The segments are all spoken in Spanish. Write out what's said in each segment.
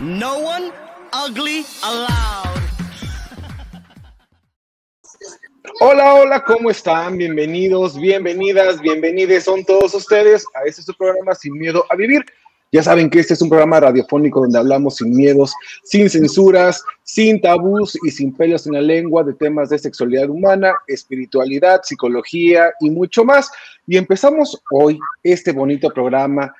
No one ugly allowed. Hola, hola, ¿cómo están? Bienvenidos, bienvenidas, bienvenidos son todos ustedes a este su programa Sin Miedo a Vivir. Ya saben que este es un programa radiofónico donde hablamos sin miedos, sin censuras, sin tabús y sin pelos en la lengua de temas de sexualidad humana, espiritualidad, psicología y mucho más. Y empezamos hoy este bonito programa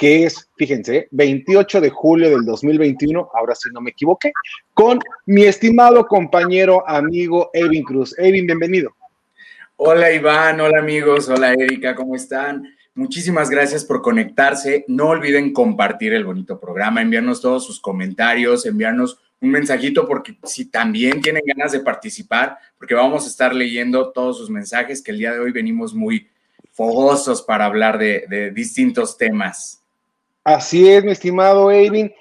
que es, fíjense, 28 de julio del 2021, ahora sí no me equivoqué, con mi estimado compañero, amigo Evin Cruz. Evin, bienvenido. Hola Iván, hola amigos, hola Erika, ¿cómo están? Muchísimas gracias por conectarse. No olviden compartir el bonito programa, enviarnos todos sus comentarios, enviarnos un mensajito porque si también tienen ganas de participar, porque vamos a estar leyendo todos sus mensajes, que el día de hoy venimos muy fogosos para hablar de, de distintos temas. Así es, mi estimado Evin.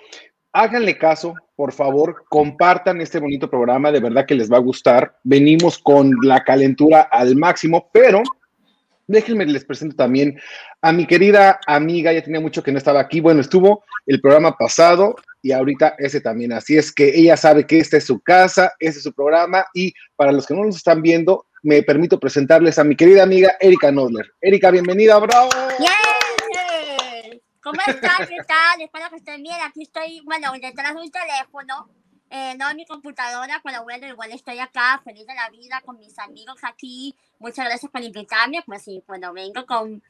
Háganle caso, por favor, compartan este bonito programa, de verdad que les va a gustar. Venimos con la calentura al máximo, pero déjenme les presento también a mi querida amiga, ya tenía mucho que no estaba aquí. Bueno, estuvo el programa pasado y ahorita ese también. Así es que ella sabe que esta es su casa, este es su programa y para los que no nos están viendo, me permito presentarles a mi querida amiga Erika Nodler. Erika, bienvenida, bravo. ¡Yay! ¿Cómo están? ¿Qué tal? Espero que estén bien. Aquí estoy, bueno, detrás de un teléfono, eh, no en mi computadora, pero bueno, igual estoy acá, feliz de la vida, con mis amigos aquí. Muchas gracias por invitarme. Pues sí, bueno, vengo con,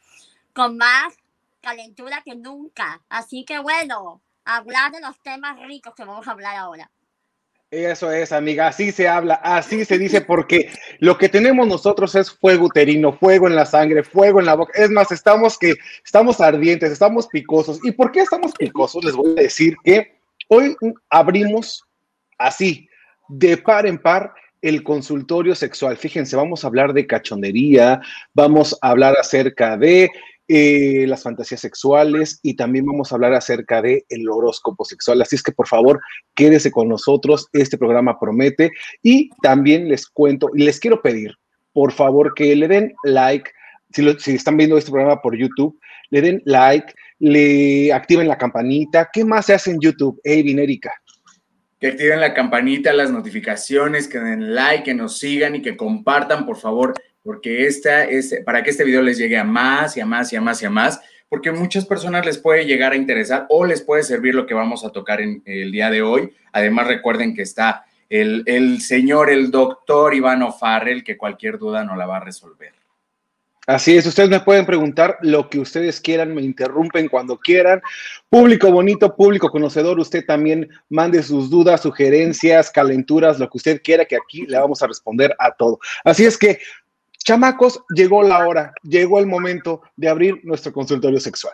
con más calentura que nunca. Así que bueno, hablar de los temas ricos que vamos a hablar ahora. Eso es, amiga, así se habla, así se dice, porque lo que tenemos nosotros es fuego uterino, fuego en la sangre, fuego en la boca. Es más, estamos que estamos ardientes, estamos picosos. ¿Y por qué estamos picosos? Les voy a decir que hoy abrimos así, de par en par, el consultorio sexual. Fíjense, vamos a hablar de cachondería, vamos a hablar acerca de eh, las fantasías sexuales y también vamos a hablar acerca de el horóscopo sexual. Así es que por favor, quédese con nosotros, este programa promete y también les cuento y les quiero pedir, por favor, que le den like, si, lo- si están viendo este programa por YouTube, le den like, le activen la campanita. ¿Qué más se hace en YouTube? Hey, Erika. Que activen la campanita, las notificaciones, que den like, que nos sigan y que compartan, por favor, porque esta es para que este video les llegue a más y a más y a más y a más, porque muchas personas les puede llegar a interesar o les puede servir lo que vamos a tocar en el día de hoy. Además, recuerden que está el, el señor, el doctor Iván O'Farrell, que cualquier duda no la va a resolver. Así es, ustedes me pueden preguntar lo que ustedes quieran, me interrumpen cuando quieran. Público bonito, público conocedor, usted también mande sus dudas, sugerencias, calenturas, lo que usted quiera, que aquí le vamos a responder a todo. Así es que, chamacos, llegó la hora, llegó el momento de abrir nuestro consultorio sexual.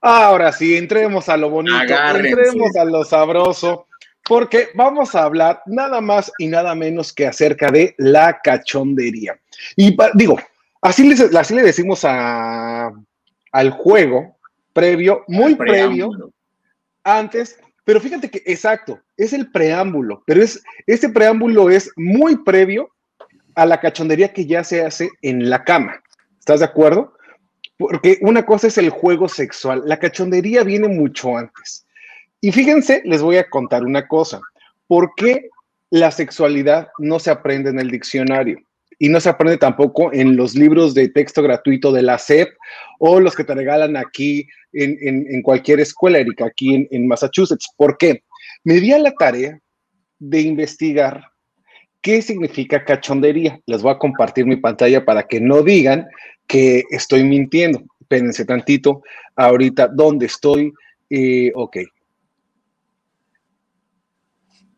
Ahora sí, entremos a lo bonito, Agárrense. entremos a lo sabroso, porque vamos a hablar nada más y nada menos que acerca de la cachondería. Y digo, así, les- así le decimos a, al juego previo, muy previo, antes, pero fíjate que exacto, es el preámbulo, pero es este preámbulo es muy previo a la cachondería que ya se hace en la cama. ¿Estás de acuerdo? Porque una cosa es el juego sexual, la cachondería viene mucho antes. Y fíjense, les voy a contar una cosa. ¿Por qué la sexualidad no se aprende en el diccionario? Y no se aprende tampoco en los libros de texto gratuito de la SEP o los que te regalan aquí en, en- en cualquier escuela, Erika, aquí en, en Massachusetts. ¿Por qué? Me di a la tarea de investigar qué significa cachondería. Les voy a compartir mi pantalla para que no digan que estoy mintiendo. Espérense tantito. Ahorita, ¿dónde estoy? Eh, ok.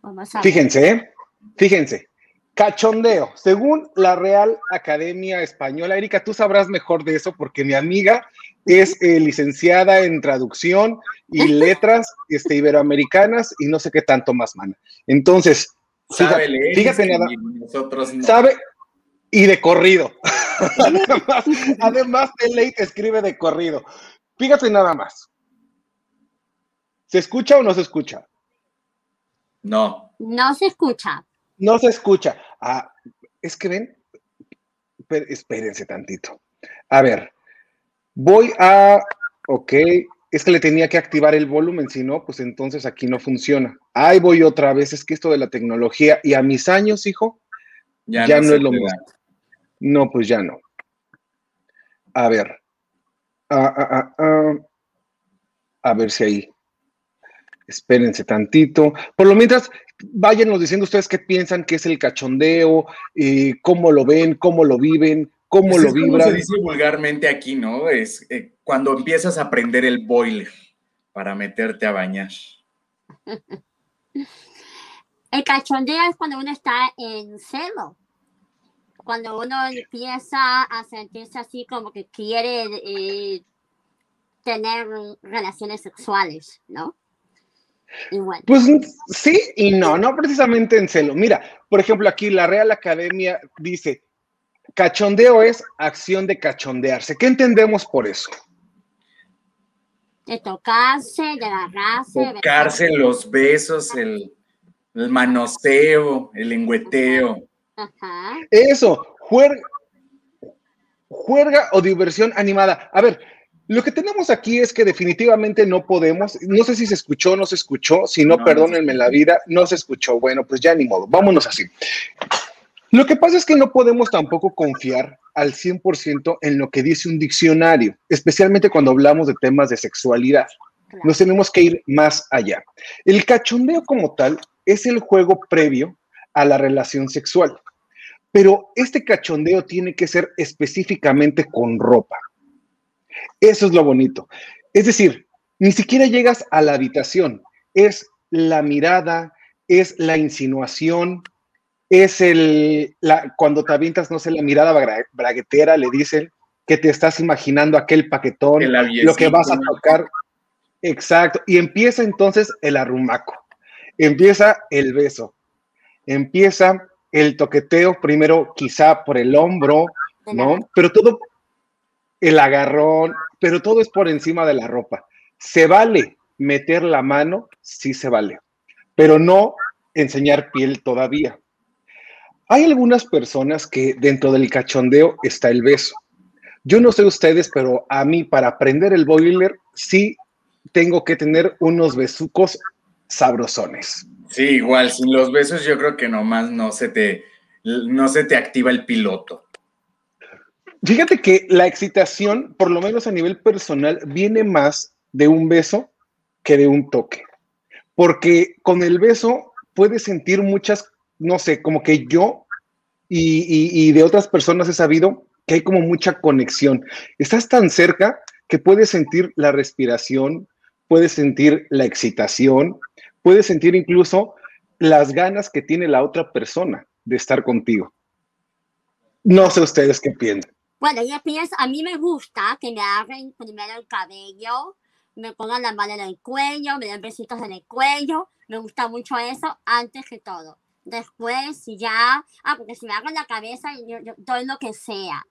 Vamos a ver. Fíjense, ¿eh? fíjense. Cachondeo, según la Real Academia Española, Erika, tú sabrás mejor de eso porque mi amiga es eh, licenciada en traducción y letras este, iberoamericanas y no sé qué tanto más, mana. Entonces, Sabe fíjate, leer y fíjate nada, escribir, nosotros no. sabe y de corrido. además, además, de ley te escribe de corrido. Fíjate nada más. ¿Se escucha o no se escucha? No. No se escucha. No se escucha. Ah, es que ven, Espé- espérense tantito. A ver, voy a, ok, es que le tenía que activar el volumen, si no, pues entonces aquí no funciona. Ahí voy otra vez, es que esto de la tecnología y a mis años, hijo, Ya, Ya no es lo mismo. no, pues ya no. A ver, ah, ah, ah. a ver si ahí. Espérense tantito. Por lo mientras, váyanos diciendo ustedes qué piensan que es el cachondeo, eh, cómo lo ven, cómo lo viven, cómo Pues lo es como vibran. se dice vulgarmente aquí, ¿no? Es eh, cuando empiezas a prender el boiler para meterte a bañar. El cachondeo es cuando uno está en celo. Cuando uno empieza a sentirse así como que quiere eh, tener relaciones sexuales, ¿no? Pues sí y no, no precisamente en celo. Mira, por ejemplo, aquí la Real Academia dice, cachondeo es acción de cachondearse. ¿Qué entendemos por eso? de tocarse, de agarrarse, de Tocarse los besos, el, el manoseo, el lengüeteo. Ajá. Eso, juerga, juerga o diversión animada. A ver, lo que tenemos aquí es que definitivamente no podemos, no sé si se escuchó o no se escuchó, si no, perdónenme la vida, no se escuchó. Bueno, pues ya ni modo, vámonos así. Lo que pasa es que no podemos tampoco confiar al 100% en lo que dice un diccionario, especialmente cuando hablamos de temas de sexualidad. Nos tenemos que ir más allá. El cachondeo como tal es el juego previo a la relación sexual, pero este cachondeo tiene que ser específicamente con ropa. Eso es lo bonito. Es decir, ni siquiera llegas a la habitación, es la mirada, es la insinuación, es el, la, cuando te avientas, no sé, la mirada bra- braguetera, le dicen que te estás imaginando aquel paquetón, lo que vas a tocar. Exacto. Y empieza entonces el arrumaco. Empieza el beso. Empieza el toqueteo, primero quizá por el hombro, ¿no? Pero todo, el agarrón, pero todo es por encima de la ropa. Se vale meter la mano, sí se vale, pero no enseñar piel todavía. Hay algunas personas que dentro del cachondeo está el beso. Yo no sé ustedes, pero a mí para aprender el boiler sí tengo que tener unos besucos sabrosones. Sí, igual, sin los besos yo creo que nomás no se te, no se te activa el piloto. Fíjate que la excitación, por lo menos a nivel personal, viene más de un beso que de un toque. Porque con el beso puedes sentir muchas, no sé, como que yo y, y- de otras personas he sabido que hay como mucha conexión. Estás tan cerca que puedes sentir la respiración, puedes sentir la excitación, puedes sentir incluso las ganas que tiene la otra persona de estar contigo. No sé ustedes qué piensan. Bueno, yo pienso, a mí me gusta que me agarren primero el cabello, me pongan la mano en el cuello, me den besitos en el cuello. Me gusta mucho eso antes que todo. Después, si ya, ah, porque si me agarran la cabeza, yo, doy lo que sea,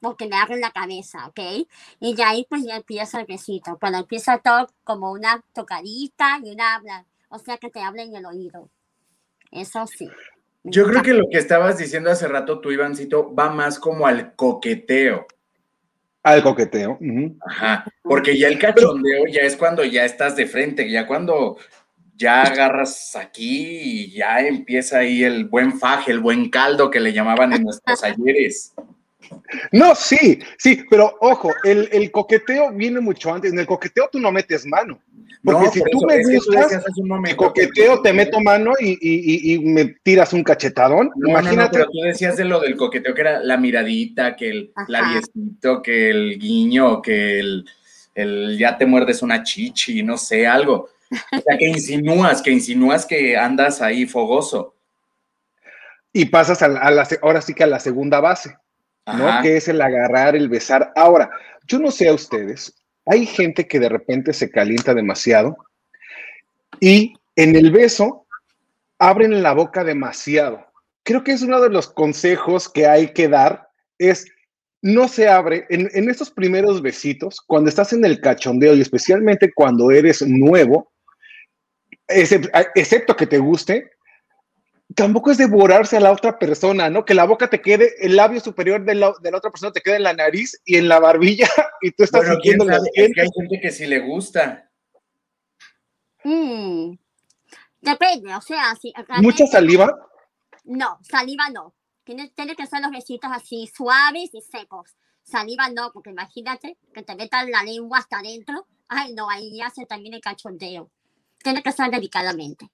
porque me agarren la cabeza, ¿ok? Y ya ahí pues ya empieza el besito. Cuando empieza todo como una tocadita y una habla, o sea que te hablen en el oído. Eso sí. Yo creo que lo que estabas diciendo hace rato tú, Ivancito, va más como al coqueteo. Al coqueteo. Ajá, porque ya el cachondeo ya es cuando ya estás de frente, ya cuando ya agarras aquí y ya empieza ahí el buen faje, el buen caldo que le llamaban en nuestros ayeres. No, sí, sí, pero ojo, el, el coqueteo viene mucho antes. En el coqueteo tú no metes mano. Porque No, si por tú eso, me tú gustas, un momento coqueteo que- te meto mano y, y- y- y me tiras un cachetadón. No, no, no, Imagínate. pero tú decías de lo del coqueteo que era la miradita, que el Ajá. labiecito, que el guiño, que el, el ya te muerdes una chichi, no sé, algo. O sea, que insinúas, que insinúas que andas ahí fogoso. y pasas a la, a la ahora sí que a la segunda base, ¿no? Que es el agarrar, el besar. Ahora, yo no sé a ustedes, hay gente que de repente se calienta demasiado y en el beso abren la boca demasiado. Creo que es uno de los consejos que hay que dar, es no se abre en, en estos primeros besitos, cuando estás en el cachondeo y especialmente cuando eres nuevo, excep- excepto que te guste, tampoco es devorarse a la otra persona, ¿no? Que la boca te quede, el labio superior de la, de la otra persona te quede en la nariz y en la barbilla y tú estás Bueno, quién sintiendo los sabe, es que hay gente que sí le gusta. Mm. Depende, o sea, si Mucha saliva. No, saliva no. Tiene, tiene que ser los besitos así, suaves y secos. Saliva no, porque imagínate que te metan la lengua hasta adentro. Ay, no, ahí ya se termina el cachondeo. Tiene que ser delicadamente.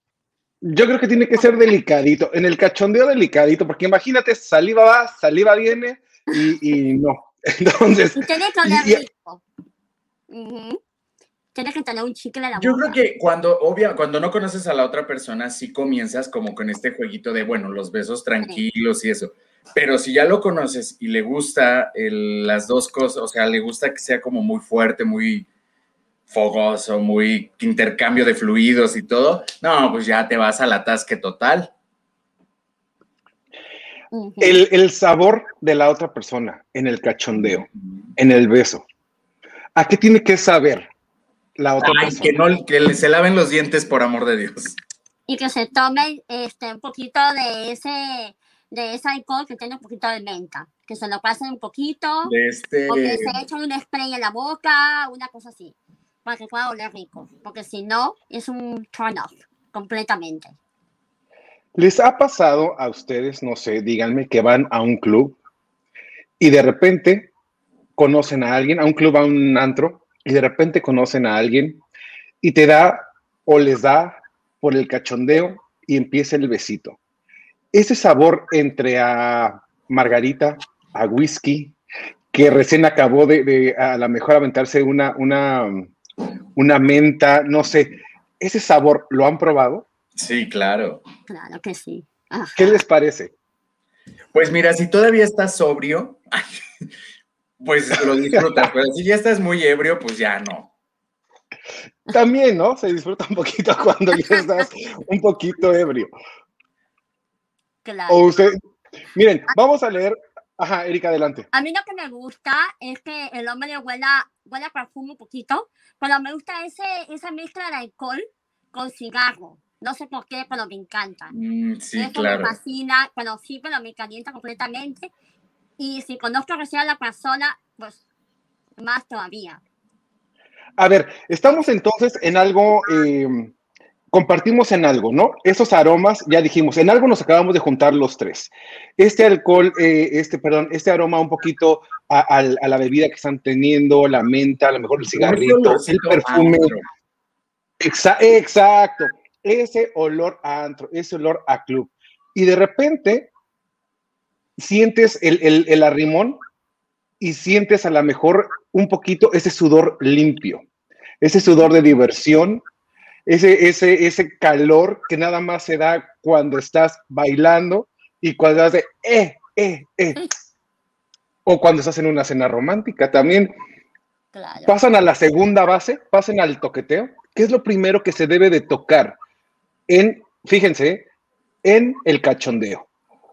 Yo creo que tiene que ser delicadito, en el cachondeo delicadito, porque imagínate, saliva va, saliva viene y, y no. Entonces, Y tiene que. Tiene que tener un chicle en la Yo boca. creo que cuando, obvia, cuando no conoces a la otra persona, sí comienzas como con este jueguito de, bueno, los besos tranquilos y eso. Pero si ya lo conoces y le gusta el- las dos cosas, o sea, le gusta que sea como muy fuerte, muy fogoso, muy intercambio de fluidos y todo, no, pues ya te vas al atasque total. El, el sabor de la otra persona en el cachondeo, en el beso. ¿A qué tiene que saber la otra Ay, persona? que no, que se laven los dientes, por amor de Dios. Y que se tomen este, un poquito de ese, de ese alcohol que tiene un poquito de menta. Que se lo pasen un poquito. De este, O que se echen un spray en la boca, una cosa así. Para que pueda oler rico. Porque si no, es un turn off. Completamente. ¿Les ha pasado a ustedes, no sé, díganme, que van a un club y de repente conocen a alguien, a un club, a un antro, y de repente conocen a alguien y te da o les da por el cachondeo y empieza el besito? Ese sabor entre a margarita, a whisky, que recién acabó de, de a lo mejor aventarse una, una, una menta, no sé, ese sabor, ¿lo han probado? Sí, claro. Claro que sí. Ajá. ¿Qué les parece? Pues mira, si todavía estás sobrio, pues lo disfrutas, pero si ya estás muy ebrio, pues ya no. También, ¿no? Se disfruta un poquito cuando ya estás un poquito ebrio. Claro. O usted, miren, vamos a leer. Ajá, Erika, adelante. A mí lo que me gusta es que el hombre huela, huela a perfume un poquito, pero me gusta ese, esa mezcla de alcohol con cigarro. No sé por qué, pero me encanta. Mm, sí, Eso claro. me fascina, bueno, sí, pero me calienta completamente. Y si conozco recién a la persona, pues más todavía. A ver, estamos entonces en algo, eh, compartimos en algo, ¿no? Esos aromas, ya dijimos, en algo nos acabamos de juntar los tres. Este alcohol, eh, este, perdón, este aroma un poquito a, a la bebida que están teniendo, la menta, a lo mejor el cigarrito, el perfume. exacto, ese olor a antro, ese olor a club. Y de repente sientes el, el, el arrimón y sientes a lo mejor un poquito ese sudor limpio, ese sudor de diversión, ese, ese, ese calor que nada más se da cuando estás bailando y cuando hace eh, eh, eh. O cuando estás en una cena romántica también. Claro. Pasan a la segunda base, pasan al toqueteo. ¿Qué es lo primero que se debe de tocar? En, fíjense, en el cachondeo.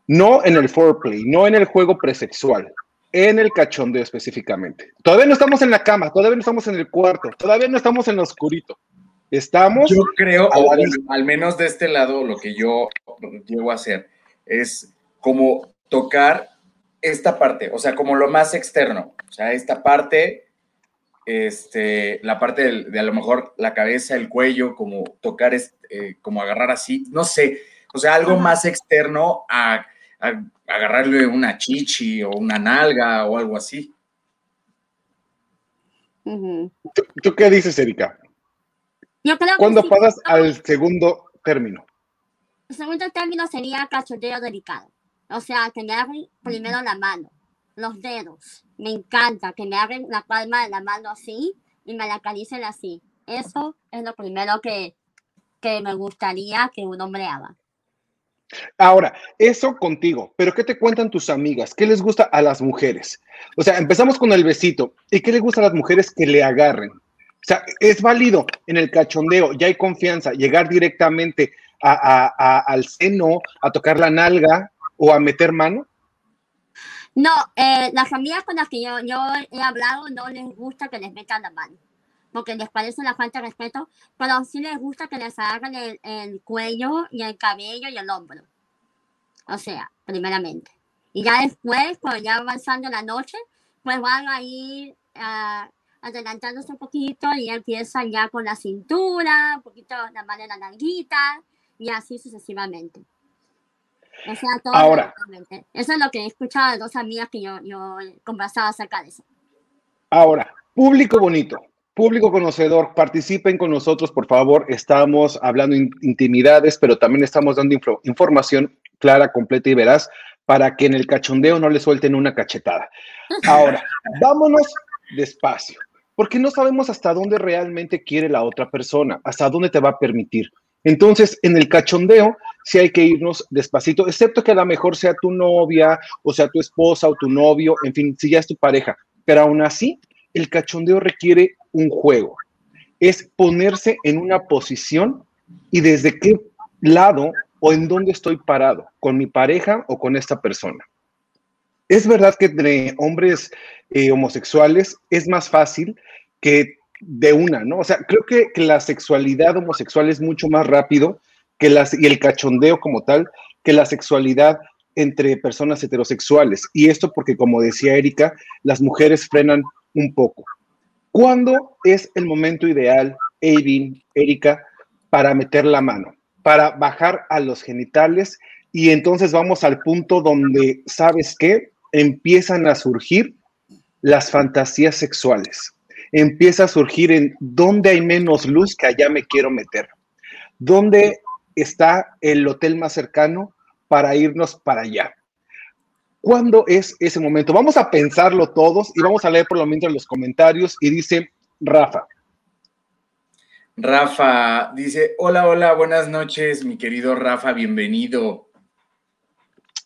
No en el foreplay, no en el juego presexual, en el cachondeo específicamente. Todavía no estamos en la cama, todavía no estamos en el cuarto, todavía no estamos en lo oscurito. Estamos Yo creo, o al menos de este lado, lo que yo llego a hacer es como tocar esta parte, o sea, como lo más externo, o sea, esta parte, este, la parte del- de, a lo mejor la cabeza, el cuello, como tocar, es- eh, como agarrar así, no sé, o sea, algo más externo a, a agarrarle una chichi o una nalga o algo así. Ujú. ¿Tú, tú qué dices, Erika? Yo creo ¿Cuándo pasas al segundo término? El segundo término sería cachondeo delicado. O sea, que me abren primero la mano, los dedos. Me encanta que me abren la palma de la mano así y me la acaricien así. Eso es lo primero que, que me gustaría que un hombre haga. Ahora, eso contigo, pero ¿qué te cuentan tus amigas? ¿Qué les gusta a las mujeres? O sea, empezamos con el besito. ¿Y qué les gusta a las mujeres que le agarren? O sea, es válido en el cachondeo, ya hay confianza, llegar directamente a- a- a- al seno, a tocar la nalga o a meter mano. No, eh, las amigas con las que yo, yo he hablado no les gusta que les metan la mano, porque les parece una falta de respeto, pero sí les gusta que les agarren el, el cuello y el cabello y el hombro. O sea, primeramente. Y ya después, cuando ya avanzando la noche, pues van a ir ah, adelantándose un poquito y ya empiezan ya con la cintura, un poquito la mano en la nalguita y así sucesivamente. O sea, todo Ahora. Eso es lo que he escuchado de dos amigas que yo, yo he conversado acerca de eso. Ahora, público bonito, público conocedor, participen con nosotros, por favor. Estamos hablando in- intimidades, pero también estamos dando info- información clara, completa y veraz para que en el cachondeo no le suelten una cachetada. Ahora, vámonos despacio, porque no sabemos hasta dónde realmente quiere la otra persona, hasta dónde te va a permitir. Entonces, en el cachondeo, sí hay que irnos despacito, excepto que a lo mejor sea tu novia, o sea tu esposa o tu novio, en fin, si ya es tu pareja. Pero aún así, el cachondeo requiere un juego. Es ponerse en una posición y desde qué lado o en dónde estoy parado, con mi pareja o con esta persona. Es verdad que entre hombres eh, homosexuales es más fácil que de una, ¿no? O sea, creo que, la sexualidad homosexual es mucho más rápido que las, y el cachondeo como tal que la sexualidad entre personas heterosexuales. Y esto porque, como decía Erika, las mujeres frenan un poco. ¿Cuándo es el momento ideal, Eivin, Erika, para meter la mano? Para bajar a los genitales y entonces vamos al punto donde, ¿sabes qué? Empiezan a surgir las fantasías sexuales. Empieza a surgir en dónde hay menos luz que allá me quiero meter. ¿Dónde está el hotel más cercano para irnos para allá? ¿Cuándo es ese momento? Vamos a pensarlo todos y vamos a leer por lo menos los comentarios y dice Rafa. Rafa dice, hola, hola, buenas noches, mi querido Rafa, bienvenido.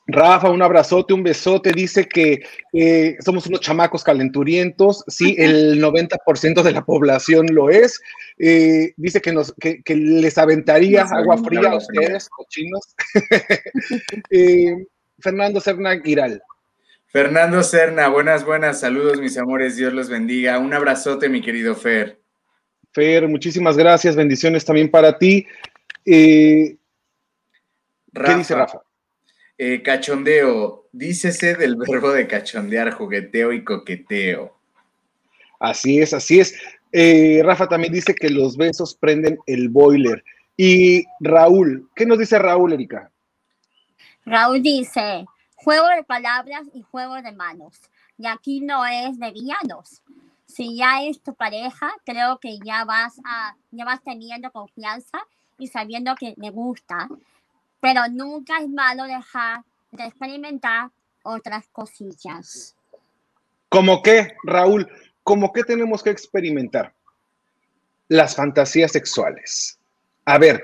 Rafa, un abrazote, un besote. Dice que eh, somos unos chamacos calenturientos. Sí, el 90% de la población lo es. Eh, dice que, nos, que, que les aventaría Nos agua fría a ustedes, cochinos. Eh, Fernando Serna Giral. Fernando Serna, buenas, buenas, saludos, mis amores, Dios los bendiga. Un abrazote, mi querido Fer. Fer, muchísimas gracias. Bendiciones también para ti. Eh, ¿Qué dice Rafa? Eh, cachondeo, dícese del verbo de cachondear, jugueteo y coqueteo. Así es, así es. Eh, Rafa también dice que los besos prenden el boiler. Y Raúl, ¿qué nos dice Raúl, Erika? Raúl dice, juego de palabras y juego de manos. Y aquí no es de villanos. Si ya es tu pareja, creo que ya vas a, ya vas teniendo confianza y sabiendo que me gusta. Pero nunca es malo dejar de experimentar otras cosillas. ¿Cómo qué, Raúl? ¿Cómo qué tenemos que experimentar? Las fantasías sexuales. A ver,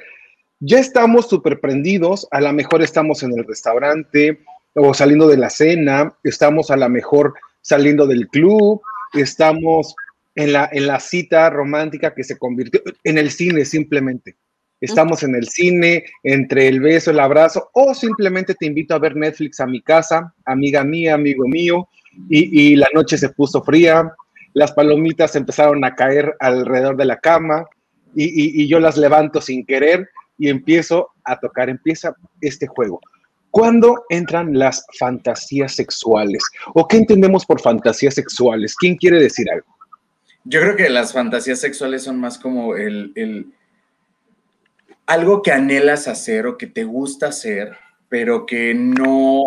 ya estamos súper prendidos, a lo mejor estamos en el restaurante o saliendo de la cena, estamos a lo mejor saliendo del club, estamos en la, en la cita romántica que se convirtió en el cine simplemente. Estamos en el cine, entre el beso, el abrazo, o simplemente te invito a ver Netflix a mi casa, amiga mía, amigo mío, y, y la noche se puso fría, las palomitas empezaron a caer alrededor de la cama, y, y- yo las levanto sin querer y empiezo a tocar, empieza este juego. ¿Cuándo entran las fantasías sexuales? ¿O qué entendemos por fantasías sexuales? ¿Quién quiere decir algo? Yo creo que las fantasías sexuales son más como el, el- algo que anhelas hacer o que te gusta hacer, pero que no,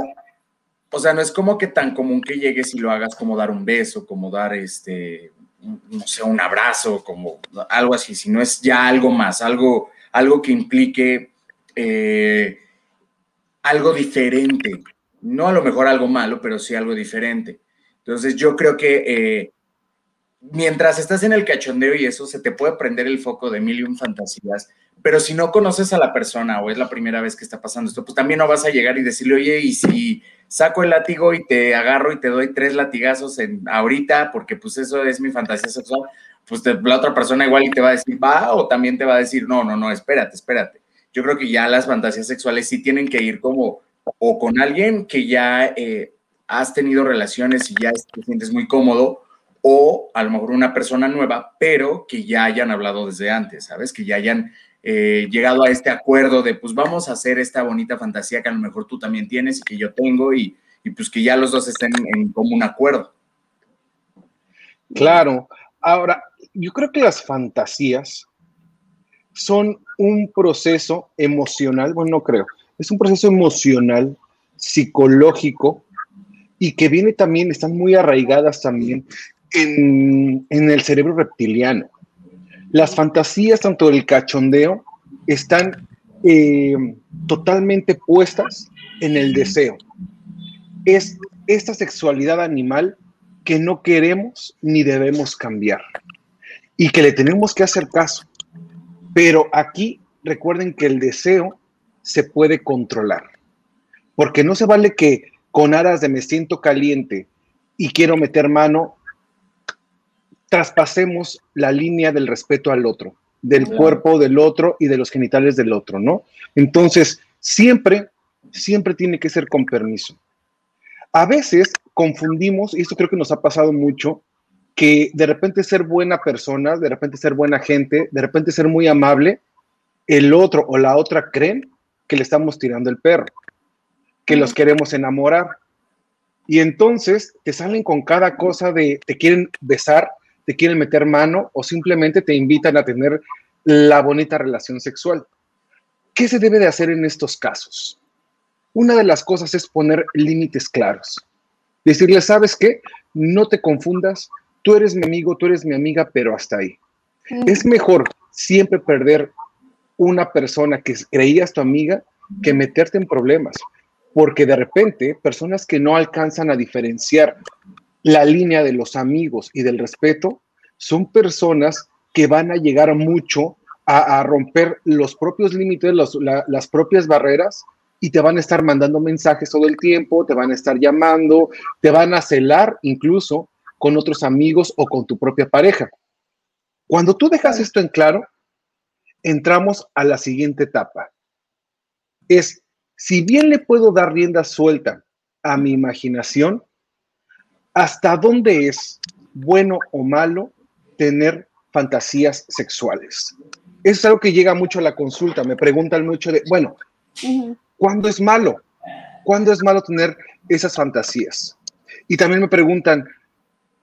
o sea, no es como que tan común que llegues y lo hagas como dar un beso, como dar este, no sé, un abrazo, como algo así, sino es ya algo más, algo, algo que implique eh, algo diferente. No a lo mejor algo malo, pero sí algo diferente. Entonces yo creo que eh, mientras estás en el cachondeo y eso, se te puede prender el foco de mil y un fantasías, pero si no conoces a la persona o es la primera vez que está pasando esto, pues también no vas a llegar y decirle, oye, y si saco el látigo y te agarro y te doy tres latigazos en ahorita, porque pues eso es mi fantasía sexual, pues la otra persona igual y te va a decir, va, o también te va a decir, no, no, no, espérate, espérate. Yo creo que ya las fantasías sexuales sí tienen que ir como o con alguien que ya eh, has tenido relaciones y ya te sientes muy cómodo, o a lo mejor una persona nueva, pero que ya hayan hablado desde antes, ¿sabes? Que ya hayan eh, llegado a este acuerdo de, pues vamos a hacer esta bonita fantasía que a lo mejor tú también tienes y que yo tengo y, y pues que ya los dos estén en común acuerdo. Claro. Ahora, yo creo que las fantasías son un proceso emocional, bueno, no creo, es un proceso emocional, psicológico, y que viene también, están muy arraigadas también en, en el cerebro reptiliano. Las fantasías, tanto el cachondeo, están eh, totalmente puestas en el deseo. Es esta sexualidad animal que no queremos ni debemos cambiar y que le tenemos que hacer caso. Pero aquí recuerden que el deseo se puede controlar, porque no se vale que con aras de me siento caliente y quiero meter mano, traspasemos la línea del respeto al otro, del cuerpo del otro y de los genitales del otro, ¿no? Entonces, siempre, siempre tiene que ser con permiso. A veces confundimos, y esto creo que nos ha pasado mucho, que de repente ser buena persona, de repente ser buena gente, de repente ser muy amable, el otro o la otra creen que le estamos tirando el perro, que los queremos enamorar. Y entonces te salen con cada cosa de te quieren besar, te quieren meter mano o simplemente te invitan a tener la bonita relación sexual. ¿Qué se debe de hacer en estos casos? Una de las cosas es poner límites claros. Decirle, ¿sabes qué? No te confundas, tú eres mi amigo, tú eres mi amiga, pero hasta ahí. Es mejor siempre perder una persona que creías tu amiga que meterte en problemas, porque de repente personas que no alcanzan a diferenciar la línea de los amigos y del respeto son personas que van a llegar mucho a, romper los propios límites, las propias barreras y te van a estar mandando mensajes todo el tiempo, te van a estar llamando, te van a celar incluso con otros amigos o con tu propia pareja. Cuando tú dejas esto en claro, entramos a la siguiente etapa. Es, si bien le puedo dar rienda suelta a mi imaginación, ¿hasta dónde es bueno o malo tener fantasías sexuales? Eso es algo que llega mucho a la consulta. Me preguntan mucho de, bueno, ¿cuándo es malo? ¿Cuándo es malo tener esas fantasías? Y también me preguntan,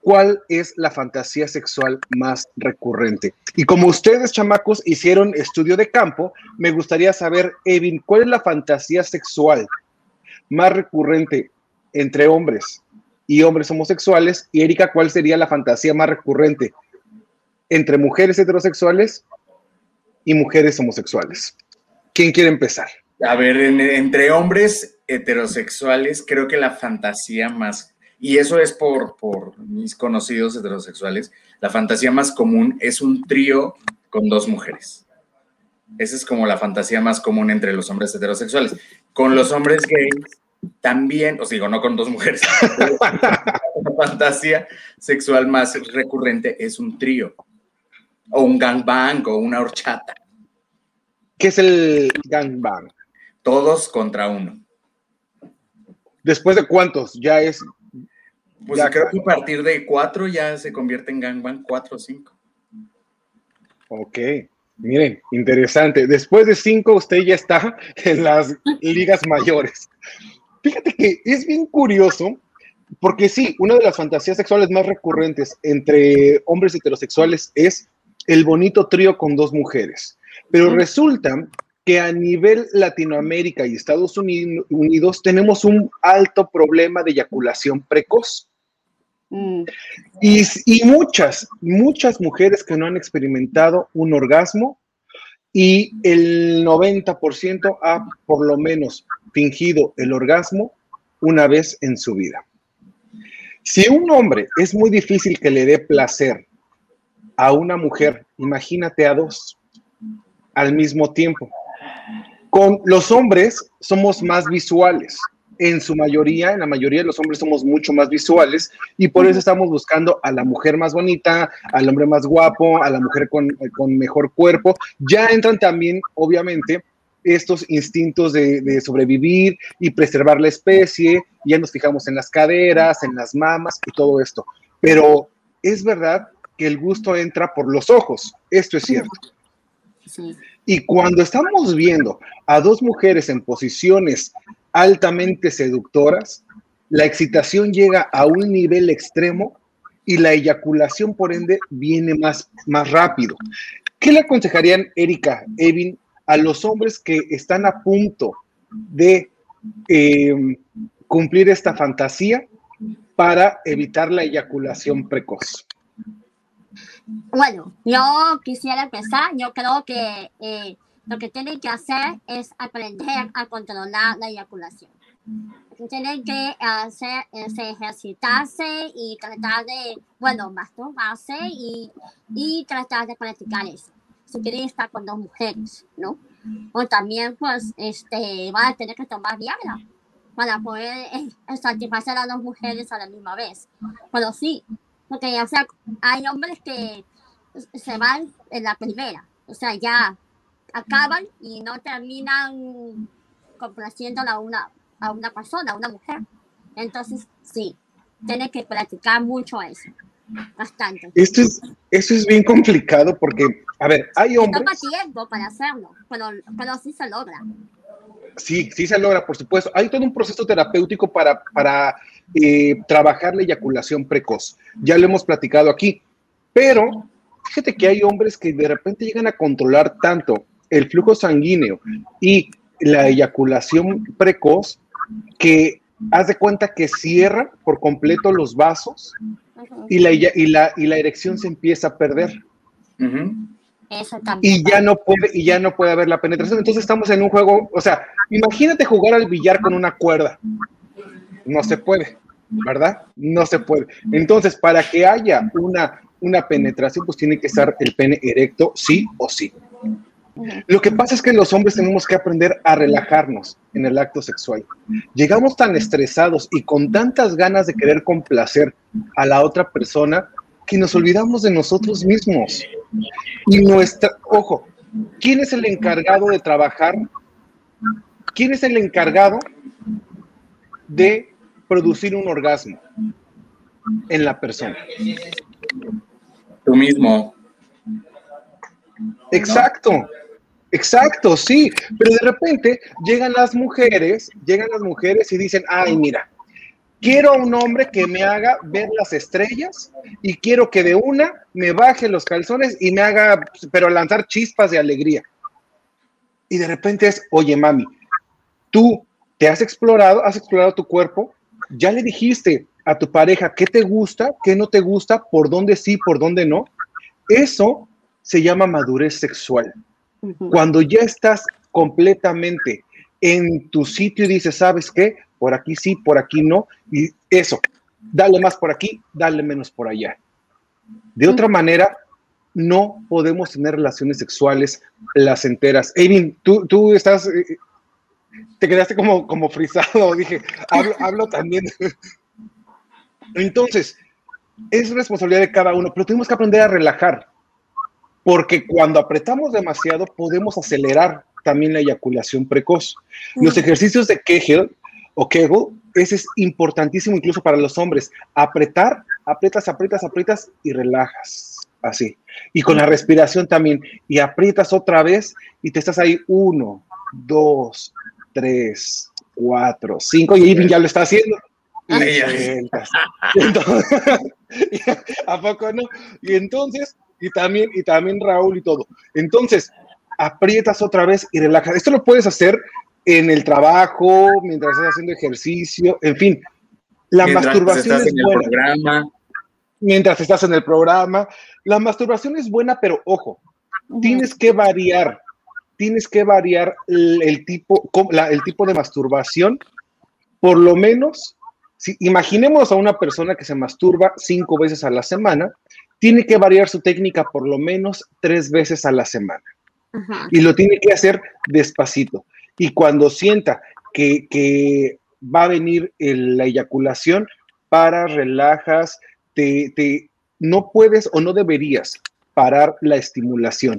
¿cuál es la fantasía sexual más recurrente? Y como ustedes, chamacos, hicieron estudio de campo, me gustaría saber, Evin, ¿cuál es la fantasía sexual más recurrente entre hombres y hombres homosexuales? Y Erika, ¿cuál sería la fantasía más recurrente entre mujeres heterosexuales y mujeres homosexuales? ¿Quién quiere empezar? A ver, en- entre hombres heterosexuales, creo que la fantasía más, y eso es por, por mis conocidos heterosexuales, la fantasía más común es un trío con dos mujeres. Esa es como la fantasía más común entre los hombres heterosexuales. Con los hombres gays también, os digo, no con dos mujeres. la fantasía sexual más recurrente es un trío, o un gangbang, o una horchata. ¿Qué es el gangbang? Todos contra uno. ¿Después de cuántos? Ya es Pues Ya, creo que a partir de cuatro ya se convierte en gangbang, cuatro o cinco. Ok, miren, interesante. Después de cinco, usted ya está en las ligas mayores. Fíjate que es bien curioso, porque sí, una de las fantasías sexuales más recurrentes entre hombres heterosexuales es el bonito trío con dos mujeres. Pero resulta que a nivel Latinoamérica y Estados Uni- Unidos tenemos un alto problema de eyaculación precoz. Mm, Y, y muchas, muchas mujeres que no han experimentado un orgasmo y el 90% ha por lo menos fingido el orgasmo una vez en su vida. Si un hombre es muy difícil que le dé placer a una mujer, imagínate a dos al mismo tiempo. Con los hombres somos más visuales. En su mayoría, en la mayoría de los hombres somos mucho más visuales y por eso estamos buscando a la mujer más bonita, al hombre más guapo, a la mujer con, con mejor cuerpo. Ya entran también, obviamente, estos instintos de, de sobrevivir y preservar la especie. Ya nos fijamos en las caderas, en las mamas y todo esto. Pero es verdad que el gusto entra por los ojos. Esto es cierto. sí. Y cuando estamos viendo a dos mujeres en posiciones altamente seductoras, la excitación llega a un nivel extremo y la eyaculación, por ende, viene más, más rápido. ¿Qué le aconsejarían, Erika, Evin, a los hombres que están a punto de eh, cumplir esta fantasía para evitar la eyaculación precoz? Bueno, yo quisiera empezar. Yo creo que eh, lo que tienen que hacer es aprender a controlar la eyaculación. Tienen que hacer, es ejercitarse y tratar de, bueno, masturbarse y, y tratar de practicar eso. Si quieren estar con dos mujeres, ¿no? O también, pues, este, van a tener que tomar Viagra para poder eh, satisfacer a dos mujeres a la misma vez. Pero sí, porque o sea, hay hombres que se van en la primera, o sea, ya acaban y no terminan complaciendo una, a una persona, a una mujer. Entonces, sí, tiene que practicar mucho eso, bastante. Esto es, esto es bien complicado porque, a ver, hay hombres... Toma tiempo para hacerlo, pero, pero sí se logra. Sí, sí se logra, por supuesto. Hay todo un proceso terapéutico para, para eh, trabajar la eyaculación precoz. Ya lo hemos platicado aquí. Pero fíjate que hay hombres que de repente llegan a controlar tanto el flujo sanguíneo y la eyaculación precoz que haz de cuenta que cierra por completo los vasos Y la, y la, y la erección se empieza a perder. Eso y ya no puede y ya no puede haber la penetración. Entonces estamos en un juego, o sea, imagínate jugar al billar con una cuerda. No se puede, ¿verdad? No se puede. Entonces, para que haya una, una penetración, pues tiene que estar el pene erecto, sí o sí. Lo que pasa es que los hombres tenemos que aprender a relajarnos en el acto sexual. Llegamos tan estresados y con tantas ganas de querer complacer a la otra persona que nos olvidamos de nosotros mismos. Y nuestra, ojo, ¿quién es el encargado de trabajar? ¿Quién es el encargado de producir un orgasmo en la persona? Tú mismo. Exacto, exacto, sí. Pero de repente llegan las mujeres, llegan las mujeres y dicen, ay, mira, quiero a un hombre que me haga ver las estrellas y quiero que de una me baje los calzones y me haga, pero lanzar chispas de alegría. Y de repente es, oye, mami, tú te has explorado, has explorado tu cuerpo, ya le dijiste a tu pareja qué te gusta, qué no te gusta, por dónde sí, por dónde no. Eso se llama madurez sexual. Cuando ya estás completamente en tu sitio y dices, ¿sabes qué? Por aquí sí, por aquí no. Y eso, dale más por aquí, dale menos por allá. De otra manera, no podemos tener relaciones sexuales placenteras. Evin, tú, tú estás, eh, te quedaste como, como frisado, dije, hablo, hablo también. Entonces, es responsabilidad de cada uno, pero tenemos que aprender a relajar, porque cuando apretamos demasiado podemos acelerar también la eyaculación precoz. Los ejercicios de Kegel o Kegel, ese es importantísimo incluso para los hombres. Apretar, aprietas, aprietas, aprietas y relajas. Así. Y con la respiración también. Y aprietas otra vez y te estás ahí uno, dos, tres, cuatro, cinco, y Irving ya lo está haciendo. Y ¿A poco no? Y entonces, y también, y también Raúl y todo. Entonces, aprietas otra vez y relajas. Esto lo puedes hacer en el trabajo, mientras estás haciendo ejercicio, en fin. La Mientras masturbación estás es en el buena programa. mientras estás en el programa. La masturbación es buena, pero ojo, tienes que variar, tienes que variar el, el tipo, la- el tipo de masturbación, por lo menos, si imaginemos a una persona que se masturba cinco veces a la semana, tiene que variar su técnica por lo menos tres veces a la semana Ajá. y lo tiene que hacer despacito. Y cuando sienta que, que va a venir el- la eyaculación, para, relajas, te, te- no puedes o no deberías parar la estimulación.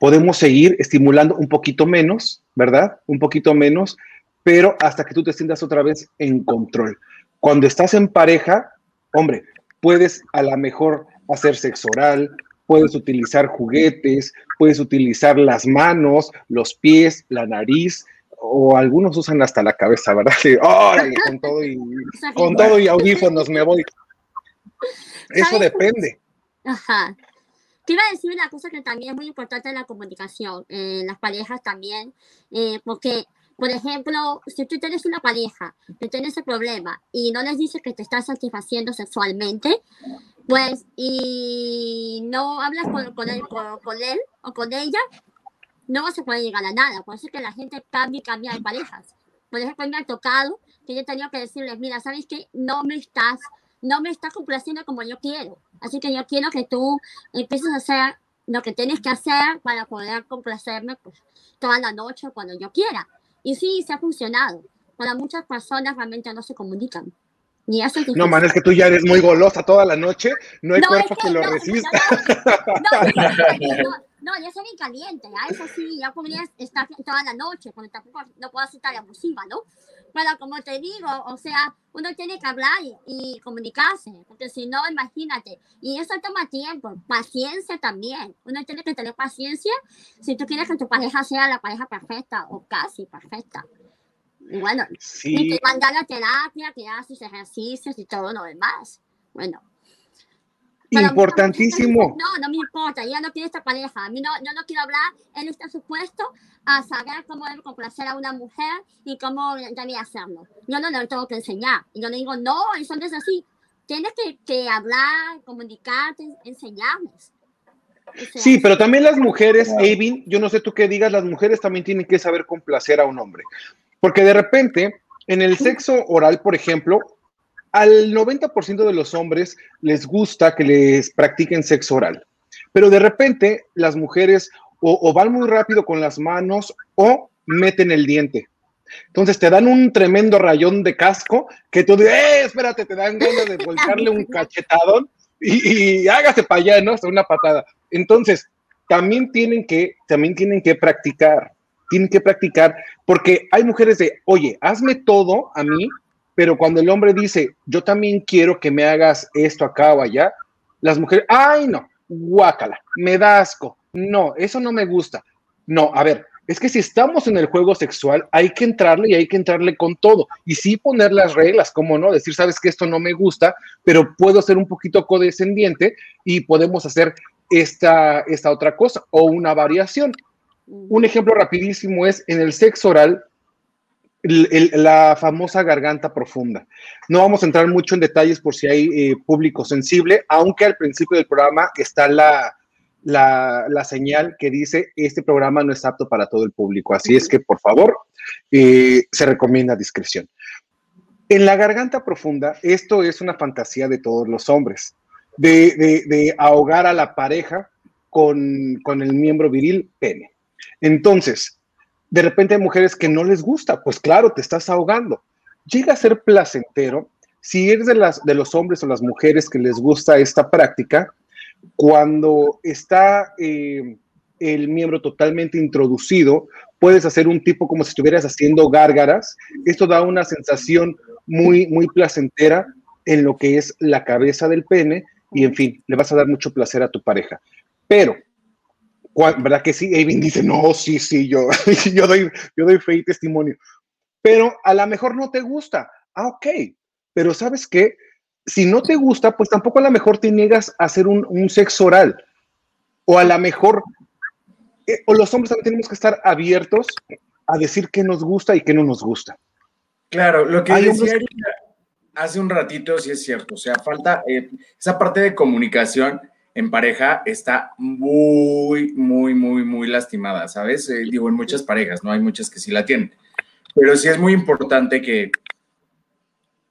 Podemos seguir estimulando un poquito menos, ¿verdad? Un poquito menos, pero hasta que tú te sientas otra vez en control. Cuando estás en pareja, hombre, puedes a lo mejor hacer sexo oral, puedes utilizar juguetes, puedes utilizar las manos, los pies, la nariz, o algunos usan hasta la cabeza, ¿verdad? Sí, órale, con todo y, con todo y audífonos me voy. Eso depende. Ajá. Te iba a decir una cosa que también es muy importante en la comunicación, en las parejas también, eh, porque, por ejemplo, si tú tienes una pareja que tiene ese problema y no les dices que te estás satisfaciendo sexualmente, pues, y no hablas con, con él, con, con él o con ella, no se puede llegar a nada. Por eso es que la gente cambia y cambia de parejas. Por ejemplo, me ha tocado que yo he tenido que decirles, mira, ¿sabes qué? No me estás, no me estás complaciendo como yo quiero. Así que yo quiero que tú empieces a hacer lo que tienes que hacer para poder complacerme pues, toda la noche cuando yo quiera. Y sí, se ha funcionado. Para muchas personas realmente no se comunican. Ni es No, man, es que tú ya eres muy golosa toda la noche, no hay No, cuerpo es que, lo no, resista. No, no, yo soy bien caliente, a eso sí, yo podría estar toda la noche, porque tampoco no puedo ser tan abusiva, ¿no? Pero como te digo, o sea, uno tiene que hablar y, y comunicarse, porque si no, imagínate, y eso toma tiempo, paciencia también, uno tiene que tener paciencia si tú quieres que tu pareja sea la pareja perfecta o casi perfecta. Y bueno, y Sí, te mandan a terapia, que haces ejercicios y todo lo demás. Bueno. Pero importantísimo. No, no me importa, ella no quiere esta pareja. A mí no, yo no quiero hablar, él está supuesto a saber cómo debe complacer a una mujer y cómo debe hacerlo. Yo no le tengo que enseñar. Y yo le digo, no, eso no es así. Tienes que, que hablar, comunicarte, enseñarles. Sí, pero también las mujeres, Avin, yo no sé tú qué digas, las mujeres también tienen que saber complacer a un hombre. Porque de repente, en el sexo oral, por ejemplo, al 90% de los hombres les gusta que les practiquen sexo oral. Pero de repente, las mujeres o, o van muy rápido con las manos o meten el diente. Entonces te dan un tremendo rayón de casco que tú dices, ¡eh, espérate! Te dan ganas de volcarle un cachetadón y, y hágase para allá, ¿no? Hasta una patada. Entonces, también tienen que, también tienen que practicar, tienen que practicar, porque hay mujeres de, oye, hazme todo a mí, pero cuando el hombre dice, yo también quiero que me hagas esto acá o allá, las mujeres, ay, no, guácala, me da asco, no, eso no me gusta. No, a ver, es que si estamos en el juego sexual, hay que entrarle y hay que entrarle con todo. Y sí poner las reglas, como no, decir, sabes que esto no me gusta, pero puedo ser un poquito codescendiente y podemos hacer esta, esta otra cosa o una variación. Un ejemplo rapidísimo es en el sexo oral, la famosa garganta profunda. No vamos a entrar mucho en detalles por si hay eh, público sensible, aunque al principio del programa está la, la, señal que dice este programa no es apto para todo el público. Así es que, por favor, eh, se recomienda discreción. En la garganta profunda, esto es una fantasía de todos los hombres, de, de- de ahogar a la pareja con, con el miembro viril pene. Entonces, de repente hay mujeres que no les gusta, pues claro, te estás ahogando. Llega a ser placentero si eres de, las, de los hombres o las mujeres que les gusta esta práctica, cuando está eh, el miembro totalmente introducido, puedes hacer un tipo como si estuvieras haciendo gárgaras. Esto da una sensación muy, muy placentera en lo que es la cabeza del pene y, en fin, le vas a dar mucho placer a tu pareja. Pero, ¿verdad que sí? Avin dice, no, sí, sí, yo, yo, doy, yo doy fe y testimonio. pero a lo mejor no te gusta. Ah, ok, pero ¿sabes qué? Si no te gusta, pues tampoco a lo mejor te niegas a hacer un, un sexo oral. O a lo mejor, eh, o los hombres también tenemos que estar abiertos a decir qué nos gusta y qué no nos gusta. Claro, lo que Hay decía hace un ratito sí es cierto, o sea, falta eh, esa parte de comunicación en pareja está muy, muy, muy, muy lastimada, ¿sabes? Eh, digo, en muchas parejas, ¿no? Hay muchas que sí la tienen, pero sí es muy importante que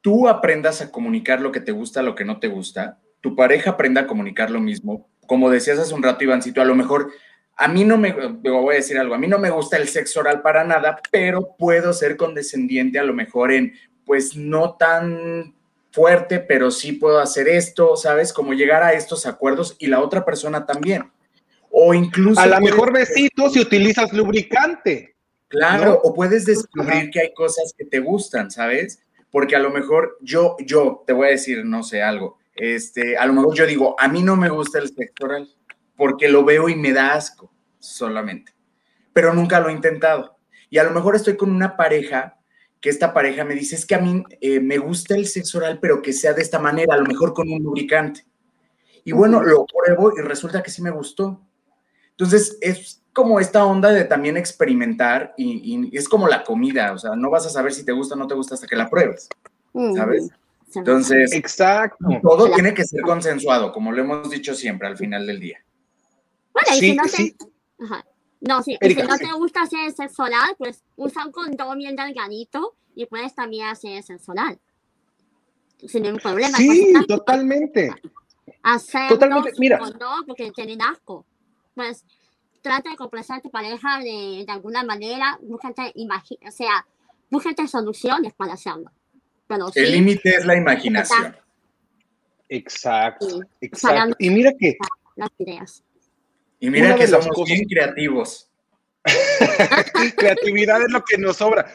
tú aprendas a comunicar lo que te gusta, lo que no te gusta, tu pareja aprenda a comunicar lo mismo. Como decías hace un rato, Ivancito, a lo mejor a mí no me, voy a decir algo, a mí no me gusta el sexo oral para nada, pero puedo ser condescendiente a lo mejor en, pues no tan fuerte, pero sí puedo hacer esto, ¿sabes? Como llegar a estos acuerdos y la otra persona también. O incluso... A lo mejor besito si utilizas lubricante. Claro, ¿no? o puedes descubrir Ajá. que hay cosas que te gustan, ¿sabes? Porque a lo mejor yo, yo te voy a decir, no sé, algo. Este, a lo mejor yo digo, a mí no me gusta el sexo oral porque lo veo y me da asco solamente. Pero nunca lo he intentado. Y a lo mejor estoy con una pareja que esta pareja me dice, es que a mí eh, me gusta el sexo oral, pero que sea de esta manera, a lo mejor con un lubricante. Y bueno, lo pruebo y resulta que sí me gustó. Entonces, es como esta onda de también experimentar y, y es como la comida, o sea, no vas a saber si te gusta o no te gusta hasta que la pruebes, ¿sabes? Entonces, Exacto. todo tiene que ser consensuado, como lo hemos dicho siempre al final del día. Bueno, y Sí, si no te... sí. Ajá. No, sí, y si no sí. te gusta hacer sexo oral, pues usa un condón bien delgadito y puedes también hacer sexo oral. Sin ningún problema. Sí, Pues, totalmente. hacerlo Totalmente, mira. condón porque tienen asco. Pues trata de complacer a tu pareja de, de alguna manera, búscate, o sea, búscate soluciones para hacerlo. Pero sí, El límite es la imaginación. Exacto, sí, exacto. Sacando- Y mira que las ideas. Y mira que somos cosas- bien creativos. creatividad es lo que nos sobra.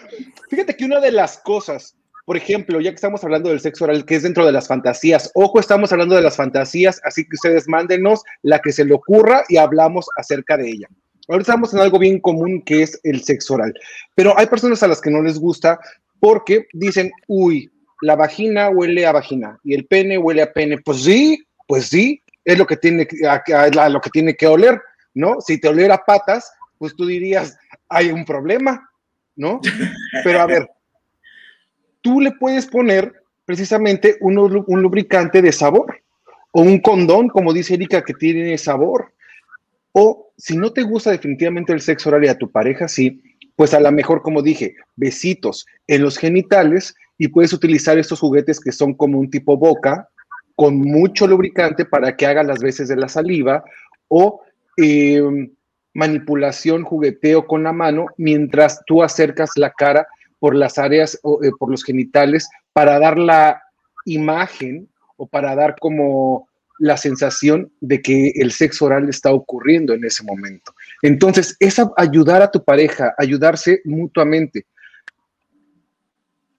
Fíjate que una de las cosas, por ejemplo, ya que estamos hablando del sexo oral, que es dentro de las fantasías, ojo, estamos hablando de las fantasías, así que ustedes mándenos la que se le ocurra y hablamos acerca de ella. Ahora estamos en algo bien común que es el sexo oral, pero hay personas a las que no les gusta porque dicen, uy, la vagina huele a vagina y el pene huele a pene. Pues sí, pues sí, es lo que tiene, a- a- lo que, tiene que oler, ¿no? Si te oliera patas, pues tú dirías, hay un problema, ¿no? Pero a ver, tú le puedes poner precisamente un lubricante de sabor o un condón, como dice Erika, que tiene sabor. O si no te gusta definitivamente el sexo oral y a tu pareja, sí, pues a lo mejor, como dije, besitos en los genitales y puedes utilizar estos juguetes que son como un tipo boca con mucho lubricante para que haga las veces de la saliva o eh, manipulación, jugueteo con la mano mientras tú acercas la cara por las áreas o eh, por los genitales para dar la imagen o para dar como la sensación de que el sexo oral está ocurriendo en ese momento. Entonces, es ayudar a tu pareja, ayudarse mutuamente.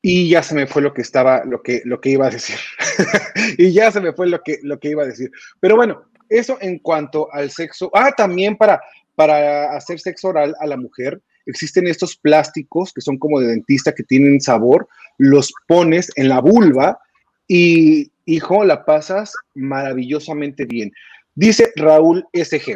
Y ya se me fue lo que estaba, lo que, lo que iba a decir. y ya se me fue lo que, lo que iba a decir. Pero bueno, eso en cuanto al sexo. Ah, también para, para hacer sexo oral a la mujer, existen estos plásticos que son como de dentista que tienen sabor, los pones en la vulva y, hijo, la pasas maravillosamente bien. Dice Raúl SG.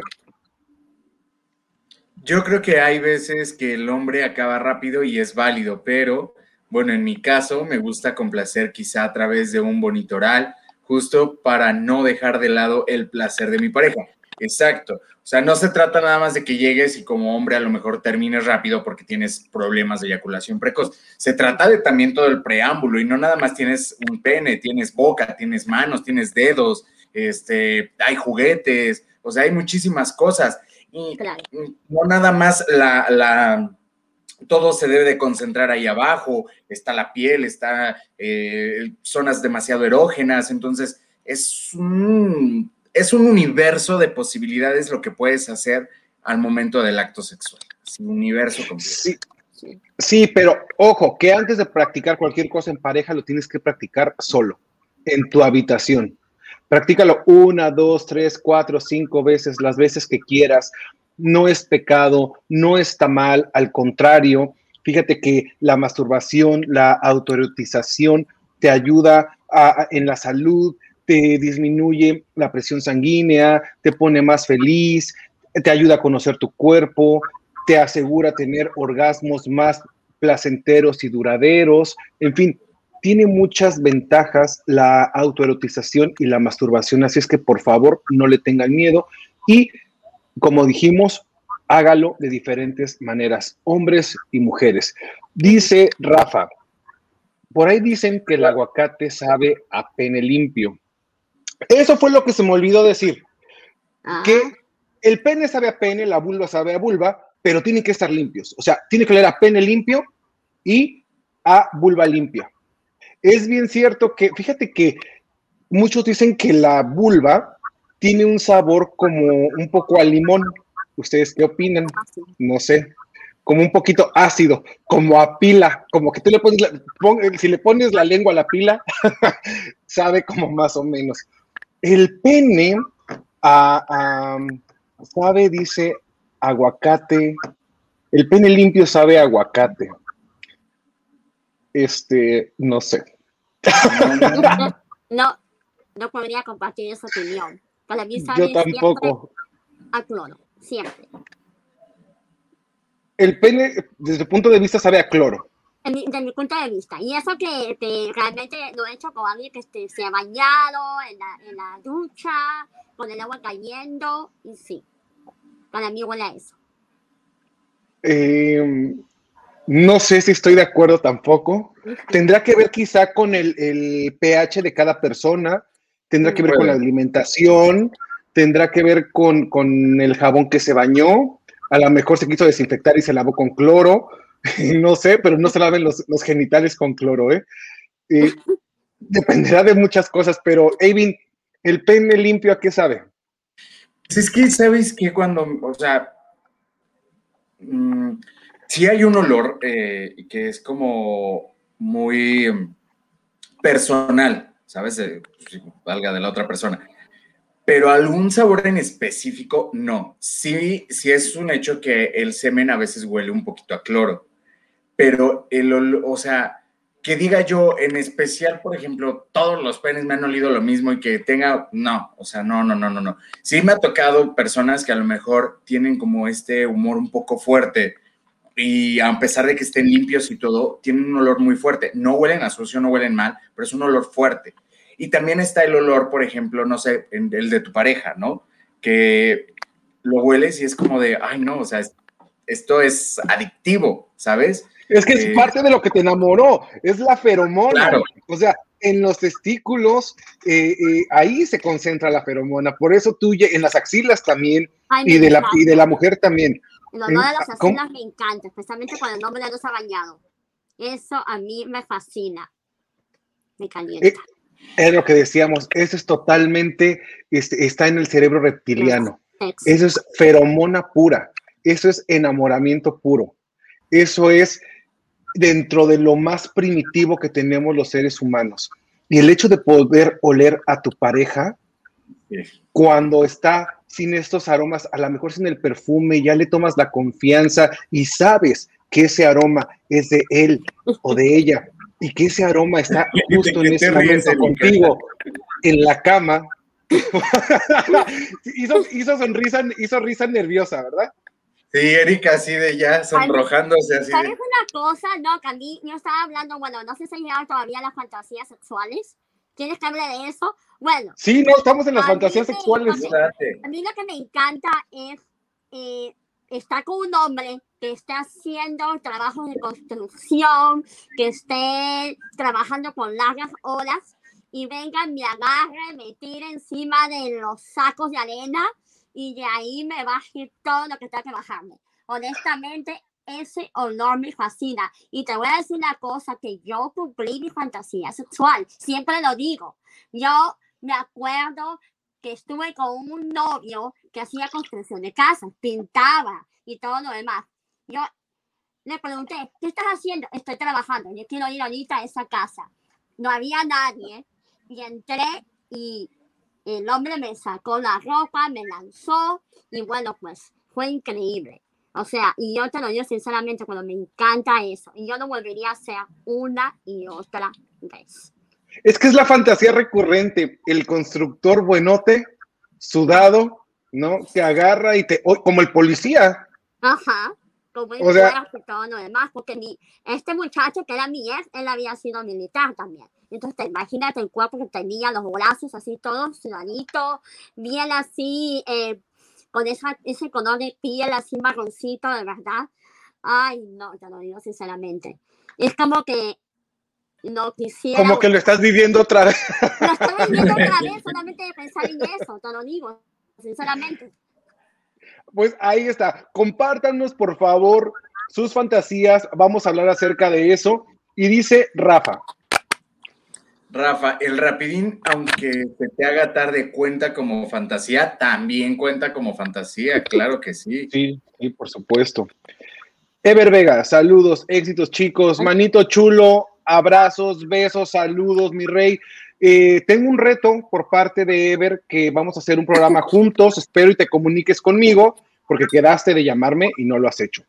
Yo creo que hay veces que el hombre acaba rápido y es válido, pero bueno, en mi caso me gusta complacer quizá a través de un bonito oral, justo para no dejar de lado el placer de mi pareja. Exacto. O sea, no se trata nada más de que llegues y como hombre a lo mejor termines rápido porque tienes problemas de eyaculación precoz. Se trata de también todo el preámbulo y no nada más tienes un pene, tienes boca, tienes manos, tienes dedos, este, hay juguetes, o sea, hay muchísimas cosas. Y Claro. no nada más la, la- todo se debe de concentrar ahí abajo, está la piel, está eh, zonas demasiado erógenas, entonces es un, es un universo de posibilidades lo que puedes hacer al momento del acto sexual, universo completo. Sí, pero ojo, que antes de practicar cualquier cosa en pareja, lo tienes que practicar solo, en tu habitación. Practícalo una, dos, tres, cuatro, cinco veces, las veces que quieras. No es pecado, no está mal, al contrario, Fíjate que la masturbación, la autoerotización te ayuda en la salud, te disminuye la presión sanguínea, te pone más feliz, te ayuda a conocer tu cuerpo, te asegura tener orgasmos más placenteros y duraderos, en fin, tiene muchas ventajas la autoerotización y la masturbación, así es que por favor no le tengan miedo. Y como dijimos, hágalo de diferentes maneras, hombres y mujeres. Dice Rafa, por ahí dicen que el aguacate sabe a pene limpio. Eso fue lo que se me olvidó decir, Ah, que el pene sabe a pene, la vulva sabe a vulva, pero tienen que estar limpios. O sea, tiene que leer a pene limpio y a vulva limpia. Es bien cierto que, fíjate que muchos dicen que la vulva tiene un sabor como un poco a limón. ¿Ustedes qué opinan? No sé, como un poquito ácido, como a pila, como que tú le pones, la- si le pones la lengua a la pila, sabe como más o menos. El pene sabe, dice, aguacate. El pene limpio sabe aguacate. Este, no sé. No, no podría compartir esa opinión. Para mí sabe Yo siempre tampoco. a cloro, siempre. El pene, desde el punto de vista, sabe a cloro. Mi- de mi punto de vista. Y eso que, que realmente lo he hecho con alguien que este, se ha bañado en la, en la ducha, con el agua cayendo, y sí. Para mí huele a eso. Eh, no sé si estoy de acuerdo tampoco. Tendrá que ver quizá con el, el pH de cada persona, tendrá que ver con la alimentación, tendrá que ver con, con el jabón que se bañó, a lo mejor se quiso desinfectar y se lavó con cloro, no sé, pero no se laven los, los genitales con cloro, ¿eh? Eh, dependerá de muchas cosas, pero, Evin, ¿el pene limpio a qué sabe? Pues es que, ¿sabes que Cuando, o sea, mm, sí hay un olor eh, que es como muy mm, personal, ¿sabes? Eh, si valga de la otra persona. Pero algún sabor en específico, no. Sí, sí es un hecho que el semen a veces huele un poquito a cloro. Pero el o sea, que diga yo en especial, por ejemplo, todos los penes me han olido lo mismo y que tenga, no, o sea, no, no, no, no, no. Sí me ha tocado personas que a lo mejor tienen como este humor un poco fuerte y a pesar de que estén limpios y todo, tienen un olor muy fuerte. No huelen a sucio, no huelen mal, pero es un olor fuerte. Y también está el olor, por ejemplo, no sé, en- el de tu pareja, ¿no? Que lo hueles y es como de, ay, no, o sea, es- esto es adictivo, ¿sabes? Es que es Eh, parte de lo que te enamoró, es la feromona. Claro. O sea, en los testículos, eh, eh, ahí se concentra la feromona. Por eso tú, lle- en las axilas también, Ay, y de, la, y de la mujer también. El olor de Mm, las axilas me encanta, especialmente cuando el hombre no se ha bañado. Eso a mí me fascina. Me calienta. Eh, Es lo que decíamos, eso es totalmente, este, está en el cerebro reptiliano. Eso es feromona pura, eso es enamoramiento puro. Eso es dentro de lo más primitivo que tenemos los seres humanos. Y el hecho de poder oler a tu pareja cuando está sin estos aromas, a lo mejor sin el perfume, ya le tomas la confianza y sabes que ese aroma es de él o de ella y que ese aroma está justo ¿De en ese momento contigo en la cama. hizo, hizo sonrisa, hizo risa nerviosa, ¿verdad? Sí, Erika, así de ya sonrojándose, así ¿Sabes de. una cosa? No, que a mí yo estaba hablando, bueno, no sé si llegaron todavía las fantasías sexuales. ¿Quieres que hable de eso? Bueno, Sí, no, estamos en las fantasías sexuales. A mí lo que me encanta es eh, estar con un hombre que esté haciendo trabajos de construcción, que esté trabajando con largas horas y venga, me agarre, me tire encima de los sacos de arena y de ahí me baje todo lo que tenga que bajarme. Honestamente, ese olor me fascina. Y te voy a decir una cosa, que yo cumplí mi fantasía sexual. Siempre lo digo. Yo me acuerdo que estuve con un novio que hacía construcción de casas, pintaba y todo lo demás. Yo le pregunté, ¿qué estás haciendo? Estoy trabajando, yo quiero ir ahorita a esa casa. No había nadie y entré y el hombre me sacó la ropa, me lanzó y bueno, pues fue increíble. O sea, y yo te lo digo sinceramente, cuando me encanta eso, y yo lo volvería a hacer una y otra vez. Es que es la fantasía recurrente, el constructor buenote, sudado, ¿no? Que agarra y te, o- como el policía, Ajá. Como el O sea- y todo lo demás, porque mi, este muchacho que era mi ex, él había sido militar también. Entonces, te imagínate el cuerpo que tenía, los brazos así todos sudaditos, bien así, eh, con esa, ese color de piel así marroncito, de verdad. Ay, no, te lo digo sinceramente. Es como que no quisiera. como que lo estás viviendo otra vez. Lo estoy viviendo otra vez, solamente de pensar en eso, te lo digo, sinceramente. Pues ahí está. Compártanos, por favor, sus fantasías. Vamos a hablar acerca de eso. Y dice Rafa, Rafa, el rapidín, aunque se te haga tarde, cuenta como fantasía, también cuenta como fantasía, claro que sí. Sí, sí, por supuesto. Ever Vega, saludos, éxitos chicos, manito chulo, abrazos, besos, saludos, mi rey. Eh, tengo un reto por parte de Ever que vamos a hacer un programa juntos, espero y te comuniques conmigo porque quedaste de llamarme y no lo has hecho.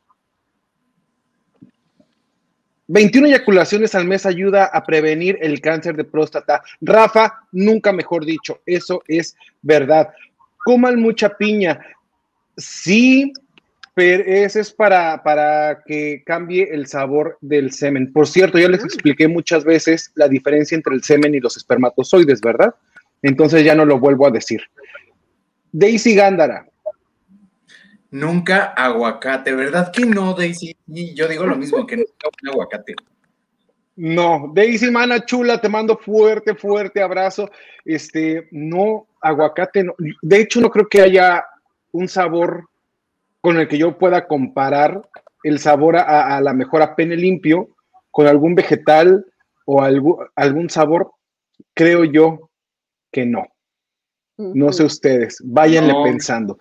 21 eyaculaciones al mes ayuda a prevenir el cáncer de próstata. Rafa, nunca mejor dicho, eso es verdad. Coman mucha piña. Sí, pero ese es para, para que cambie el sabor del semen. Por cierto, ya les expliqué muchas veces la diferencia entre el semen y los espermatozoides, ¿verdad? Entonces ya no lo vuelvo a decir. Daisy Gándara, Nunca aguacate, ¿verdad que no, Daisy? Y yo digo lo mismo, que nunca un aguacate. no. Daisy Mana Chula, te mando fuerte, fuerte abrazo. Este, no, aguacate, no. De hecho, no creo que haya un sabor con el que yo pueda comparar el sabor a, a la mejor a pene limpio con algún vegetal o algún, algún sabor. Creo yo que no. No sé ustedes, váyanle No. pensando.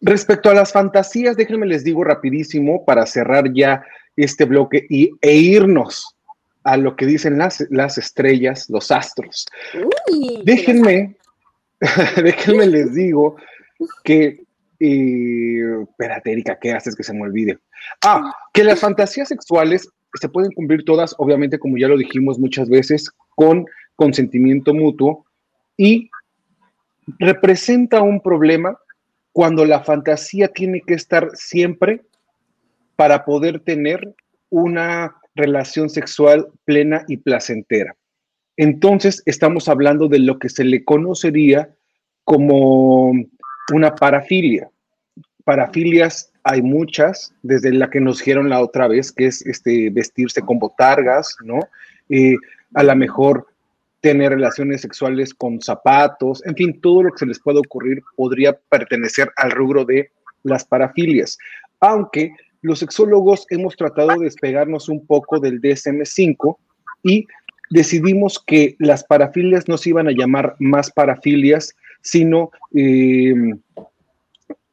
Respecto a las fantasías, déjenme les digo rapidísimo para cerrar ya este bloque y, e irnos a lo que dicen las, las estrellas, los astros. Uy, Déjenme, déjenme les digo que, eh, espérate, Erika, ¿qué haces que se me olvide? Ah, que las fantasías sexuales se pueden cumplir todas, obviamente, como ya lo dijimos muchas veces, con consentimiento mutuo y representa un problema cuando la fantasía tiene que estar siempre para poder tener una relación sexual plena y placentera. Entonces estamos hablando de lo que se le conocería como una parafilia. Parafilias hay muchas, desde la que nos dijeron la otra vez, que es este, vestirse con botargas, ¿no? Eh, a lo mejor tener relaciones sexuales con zapatos, en fin, todo lo que se les pueda ocurrir podría pertenecer al rubro de las parafilias. Aunque los sexólogos hemos tratado de despegarnos un poco del DSM5 y decidimos que las parafilias no se iban a llamar más parafilias, sino eh,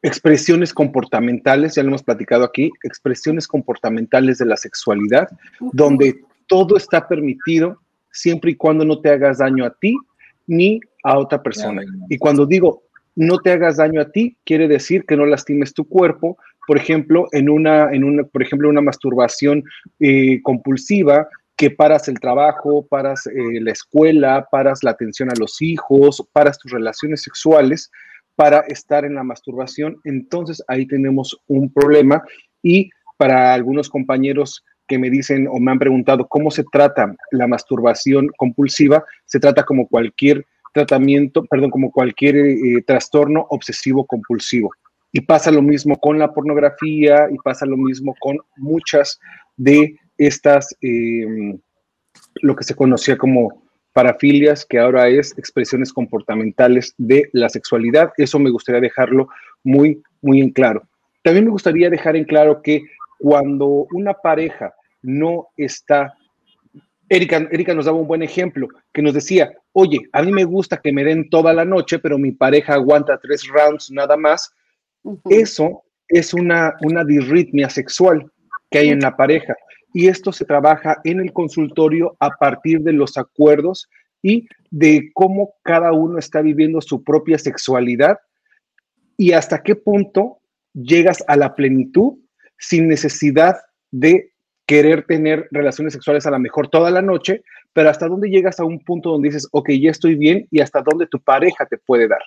expresiones comportamentales, ya lo hemos platicado aquí, expresiones comportamentales de la sexualidad, donde todo está permitido siempre y cuando no te hagas daño a ti ni a otra persona. Y cuando digo no te hagas daño a ti, quiere decir que no lastimes tu cuerpo, por ejemplo, en una, en una, por ejemplo, una masturbación eh, compulsiva, que paras el trabajo, paras eh, la escuela, paras la atención a los hijos, paras tus relaciones sexuales para estar en la masturbación, entonces ahí tenemos un problema y para algunos compañeros que me dicen o me han preguntado cómo se trata la masturbación compulsiva, se trata como cualquier tratamiento, perdón, como cualquier eh, trastorno obsesivo compulsivo. Y pasa lo mismo con la pornografía y pasa lo mismo con muchas de estas, eh, lo que se conocía como parafilias, que ahora es expresiones comportamentales de la sexualidad. Eso me gustaría dejarlo muy, muy en claro. También me gustaría dejar en claro que cuando una pareja no está, Erika, Erika nos daba un buen ejemplo, que nos decía, oye, a mí me gusta que me den toda la noche, pero mi pareja aguanta tres rounds nada más. Eso es una, una disritmia sexual que hay en la pareja. Y esto se trabaja en el consultorio a partir de los acuerdos y de cómo cada uno está viviendo su propia sexualidad y hasta qué punto llegas a la plenitud sin necesidad de querer tener relaciones sexuales a lo mejor toda la noche, pero hasta dónde llegas a un punto donde dices, ok, ya estoy bien y hasta dónde tu pareja te puede dar.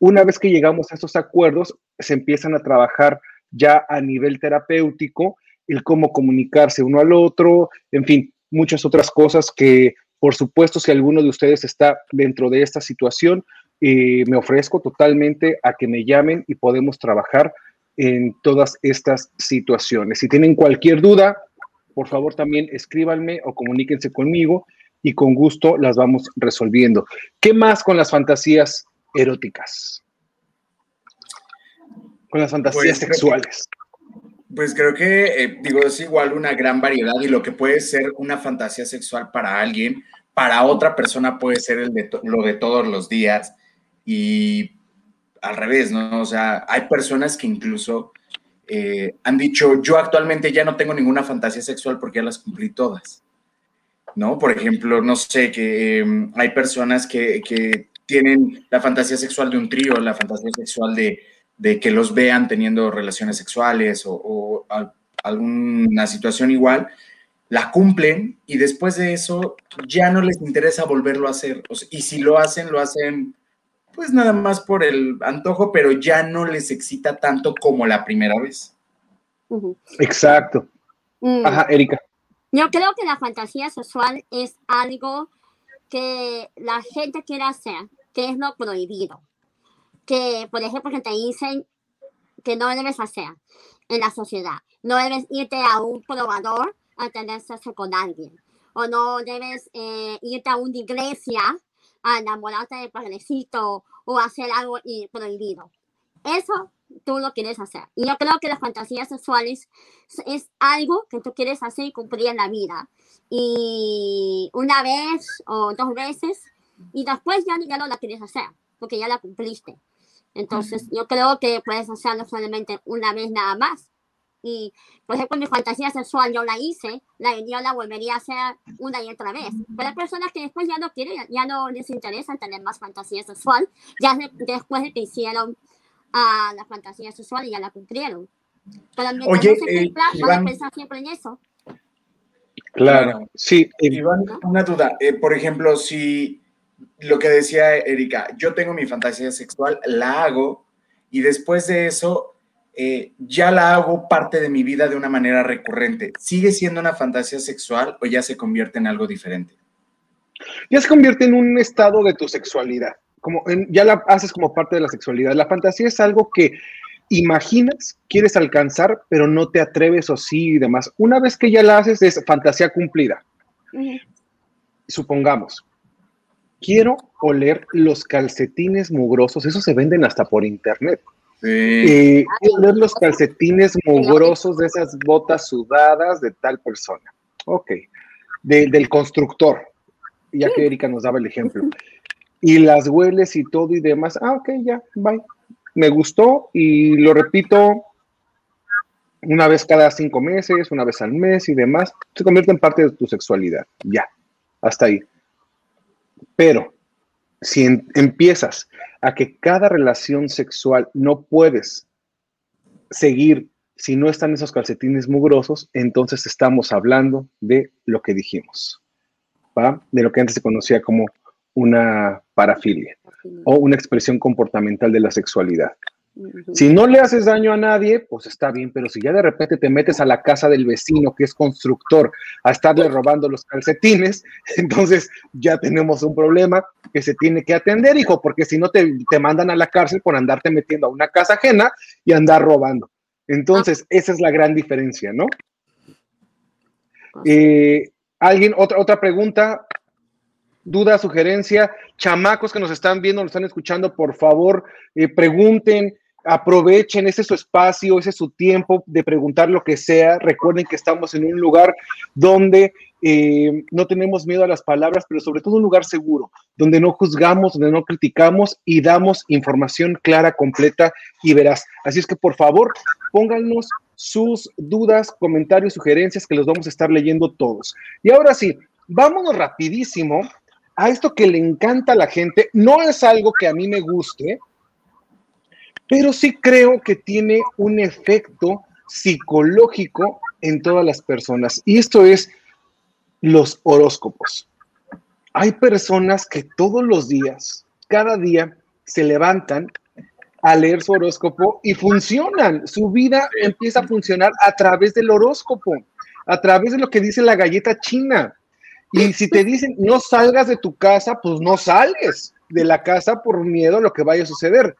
Una vez que llegamos a esos acuerdos, se empiezan a trabajar ya a nivel terapéutico, el cómo comunicarse uno al otro, en fin, muchas otras cosas que, por supuesto, si alguno de ustedes está dentro de esta situación, eh, me ofrezco totalmente a que me llamen y podemos trabajar en todas estas situaciones. Si tienen cualquier duda, por favor también escríbanme o comuníquense conmigo y con gusto las vamos resolviendo. ¿Qué más con las fantasías eróticas? Con las fantasías Pues, sexuales. Pues creo que, eh, digo, es igual una gran variedad y lo que puede ser una fantasía sexual para alguien, para otra persona puede ser el de lo de todos los días y al revés, ¿no? O sea, hay personas que incluso eh, han dicho, yo actualmente ya no tengo ninguna fantasía sexual porque ya las cumplí todas, ¿no? Por ejemplo, no sé, que eh, hay personas que, que tienen la fantasía sexual de un trío, la fantasía sexual de, de que los vean teniendo relaciones sexuales o, o al- alguna situación igual, la cumplen y después de eso ya no les interesa volverlo a hacer. O sea, y si lo hacen, lo hacen pues nada más por el antojo, pero ya no les excita tanto como la primera vez. Exacto. Mm. Ajá, Erika. Yo creo que la fantasía sexual es algo que la gente quiere hacer, que es lo prohibido. Que, por ejemplo, que te dicen que no debes hacer en la sociedad. No debes irte a un probador a tener sexo con alguien. O no debes eh, irte a una iglesia a enamorarte del padrecito o hacer algo prohibido. Eso tú lo quieres hacer. Y yo creo que las fantasías sexuales es- algo que tú quieres hacer y cumplir en la vida. Y una vez o dos veces, y después ya, ya no la quieres hacer, porque ya la cumpliste. Entonces, yo creo que puedes hacerlo solamente una vez nada más. Y, por ejemplo, mi fantasía sexual yo la hice, la, yo la volvería a hacer una y otra vez. Pero hay personas que después ya no quieren, ya no les interesa tener más fantasía sexual, ya de- después de que hicieron ah, la fantasía sexual y ya la cumplieron. Pero mientras Oye, no se eh, cumpla, van Iván. a pensar siempre en eso. Claro. Claro. Sí, eh, Iván, una duda. eh, por ejemplo, si lo que decía Erika, yo tengo mi fantasía sexual, la hago y después de eso eh, ya la hago parte de mi vida de una manera recurrente. ¿Sigue siendo una fantasía sexual o ya se convierte en algo diferente? ya se convierte en un estado de tu sexualidad. Como en- ya la haces como parte de la sexualidad. La fantasía es algo que imaginas, quieres alcanzar, pero no te atreves o sí y demás. Una vez que ya la haces, es fantasía cumplida. Supongamos, quiero oler los calcetines mugrosos, esos se venden hasta por internet. Sí. Quiero oler los calcetines mugrosos de esas botas sudadas de tal persona. Ok. De- del constructor, ya que Erika nos daba el ejemplo. Y las hueles y todo y demás. Ah, ok, ya, bye. Me gustó y lo repito una vez cada cinco meses, una vez al mes y demás. Se convierte en parte de tu sexualidad. Ya, hasta ahí. Pero si en- empiezas a que cada relación sexual no puedes seguir si no están esos calcetines mugrosos, entonces estamos hablando de lo que dijimos, ¿va? De lo que antes se conocía como una parafilia o una expresión comportamental de la sexualidad. Si no le haces daño a nadie, pues está bien, pero si ya de repente te metes a la casa del vecino que es constructor a estarle robando los calcetines, entonces ya tenemos un problema que se tiene que atender, hijo, porque si no te, te mandan a la cárcel por andarte metiendo a una casa ajena y andar robando. Entonces, esa es la gran diferencia, ¿no? Eh, ¿Alguien? Otra, otra pregunta, duda, sugerencia. Chamacos que nos están viendo, nos están escuchando, por favor, eh, pregunten, aprovechen, ese es su espacio, ese es su tiempo de preguntar lo que sea. Recuerden que estamos en un lugar donde eh, no tenemos miedo a las palabras, pero sobre todo un lugar seguro, donde no juzgamos, donde no criticamos y damos información clara, completa y veraz. Así es que por favor, pónganos sus dudas, comentarios, sugerencias que los vamos a estar leyendo todos. Y ahora sí, vámonos rapidísimo a esto que le encanta a la gente. No es algo que a mí me guste, pero sí creo que tiene un efecto psicológico en todas las personas. Y esto es los horóscopos. Hay personas que todos los días, cada día, se levantan a leer su horóscopo y funcionan. Su vida empieza a funcionar a través del horóscopo, a través de lo que dice la galleta china. Y si te dicen no salgas de tu casa, pues no salgues de la casa por miedo a lo que vaya a suceder.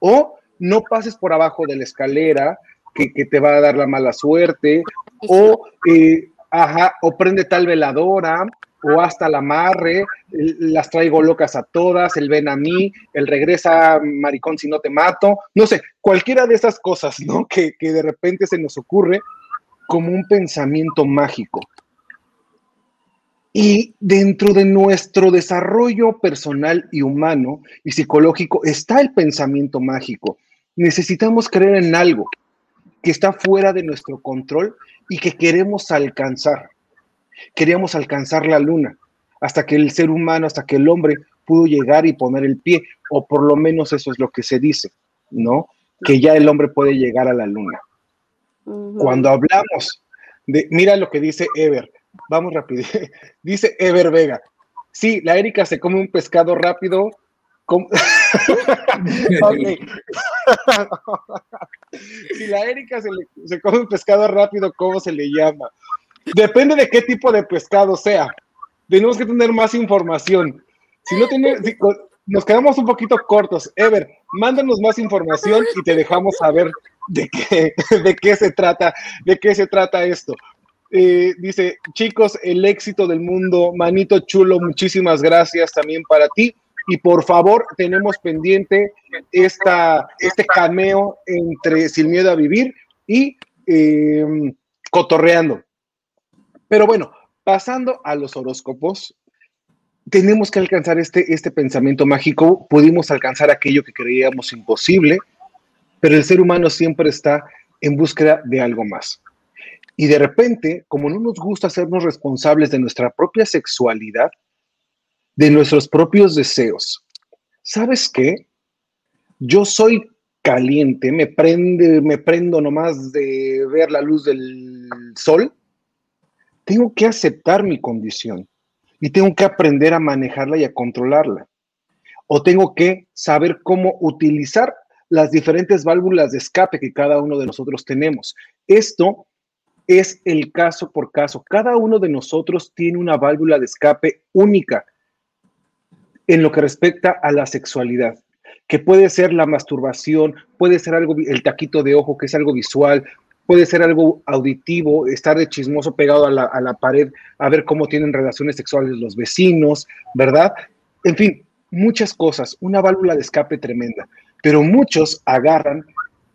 O no pases por abajo de la escalera que, que te va a dar la mala suerte. O, eh, ajá, o prende tal veladora, o hasta la amarre, las traigo locas a todas, el ven a mí, el regresa maricón si no te mato, no sé, cualquiera de esas cosas, ¿no? Que, que de repente se nos ocurre como un pensamiento mágico. Y dentro de nuestro desarrollo personal y humano y psicológico está el pensamiento mágico. Necesitamos creer en algo que está fuera de nuestro control y que queremos alcanzar. Queríamos alcanzar la luna hasta que el ser humano, hasta que el hombre pudo llegar y poner el pie, o por lo menos eso es lo que se dice, ¿no? Que ya el hombre puede llegar a la luna. Cuando hablamos de, mira lo que dice Ever, vamos rápido, dice Ever Vega, sí, la Erika se come un pescado rápido, com- si la Erika se, le- se come un pescado rápido, ¿cómo se le llama? Depende de qué tipo de pescado sea. Tenemos que tener más información. Si no tiene, si nos quedamos un poquito cortos. Ever, mándanos más información y te dejamos saber de qué, de qué se trata, de qué se trata esto. Eh, dice, chicos, el éxito del mundo, manito chulo, muchísimas gracias también para ti. Y por favor, tenemos pendiente esta, este cameo entre Sin Miedo a Vivir y eh, Cotorreando. Pero bueno, pasando a los horóscopos, tenemos que alcanzar este, este pensamiento mágico. Pudimos alcanzar aquello que creíamos imposible, pero el ser humano siempre está en búsqueda de algo más. Y de repente, como no nos gusta hacernos responsables de nuestra propia sexualidad, de nuestros propios deseos, ¿sabes qué? Yo soy caliente, me prende, me prendo nomás de ver la luz del sol. Tengo que aceptar mi condición y tengo que aprender a manejarla y a controlarla. O tengo que saber cómo utilizar las diferentes válvulas de escape que cada uno de nosotros tenemos. Esto es el caso por caso. Cada uno de nosotros tiene una válvula de escape única en lo que respecta a la sexualidad, que puede ser la masturbación, puede ser algo, el taquito de ojo, que es algo visual, puede ser algo auditivo, estar de chismoso pegado a la, a la pared a ver cómo tienen relaciones sexuales los vecinos, ¿verdad? En fin, muchas cosas, una válvula de escape tremenda, pero muchos agarran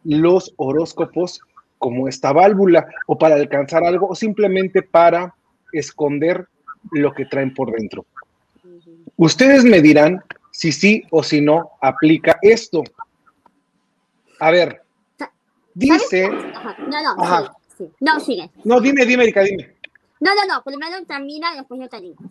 los horóscopos como esta válvula o para alcanzar algo o simplemente para esconder lo que traen por dentro. Ustedes me dirán si sí o si no aplica esto. A ver, dice, Ajá. No, no, Ajá. sigue. No, sigue. no, dime, dime, Erika, dime. No, no, no. Primero termina y después yo te digo.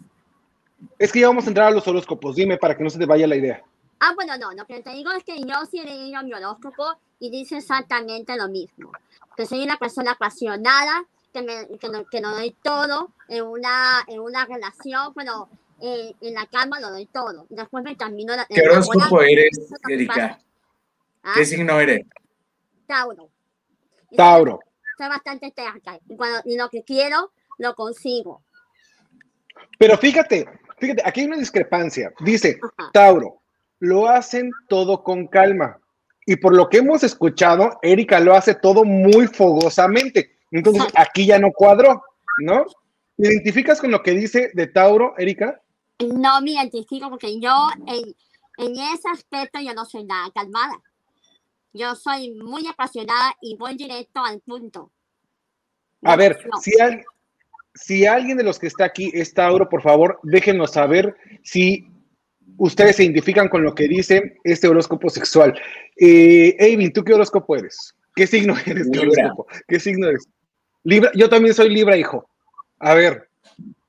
Es que ya vamos a entrar a los horóscopos, dime para que no se te vaya la idea. Ah, bueno, no, lo que te digo es que yo sí he leído mi horóscopo y dice exactamente lo mismo. Que soy una persona apasionada, que, me, que, lo doy todo en una, en una relación, bueno, eh, en la cama lo doy todo. Después me termino la. ¿Qué horóscopo eres, Erika? Ah, ¿Qué signo eres? Tauro. Y soy- Tauro. Soy bastante terca. Y, cuando, y lo que quiero, lo consigo. Pero fíjate, fíjate, aquí hay una discrepancia. Dice, Ajá. Tauro, lo hacen todo con calma. Y por lo que hemos escuchado, Erika lo hace todo muy fogosamente. Entonces, aquí ya no cuadró, ¿no? ¿Te identificas con lo que dice de Tauro, Erika? No me identifico porque yo en, en ese aspecto yo no soy nada calmada. Yo soy muy apasionada y voy directo al punto. A ver, si, al- si alguien de los que está aquí es Tauro, por favor, déjenos saber si ustedes se identifican con lo que dice este horóscopo sexual. Eh, Eivin, ¿tú qué horóscopo eres? ¿Qué signo eres? ¿Qué Libra. horóscopo? ¿Qué signo eres? Libra, yo también soy Libra, hijo. A ver,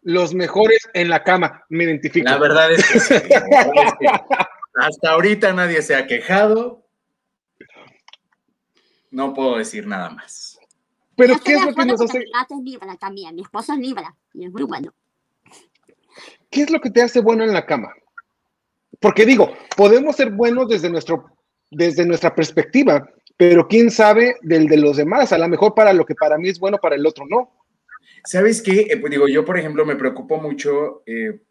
los mejores en la cama, me identifico. La verdad es que, sí, la verdad es que hasta ahorita nadie se ha quejado. No puedo decir nada más. Pero ¿qué es lo que nos hace, mi gato es Libra también. Mi esposo es Libra y es muy bueno. qué es lo que te hace bueno en la cama? Porque digo, podemos ser buenos desde nuestro, desde nuestra perspectiva, pero quién sabe del de los demás. A lo mejor para lo que para mí es bueno, para el otro no. ¿Sabes qué? Eh, pues digo, yo, por ejemplo, me preocupo mucho eh,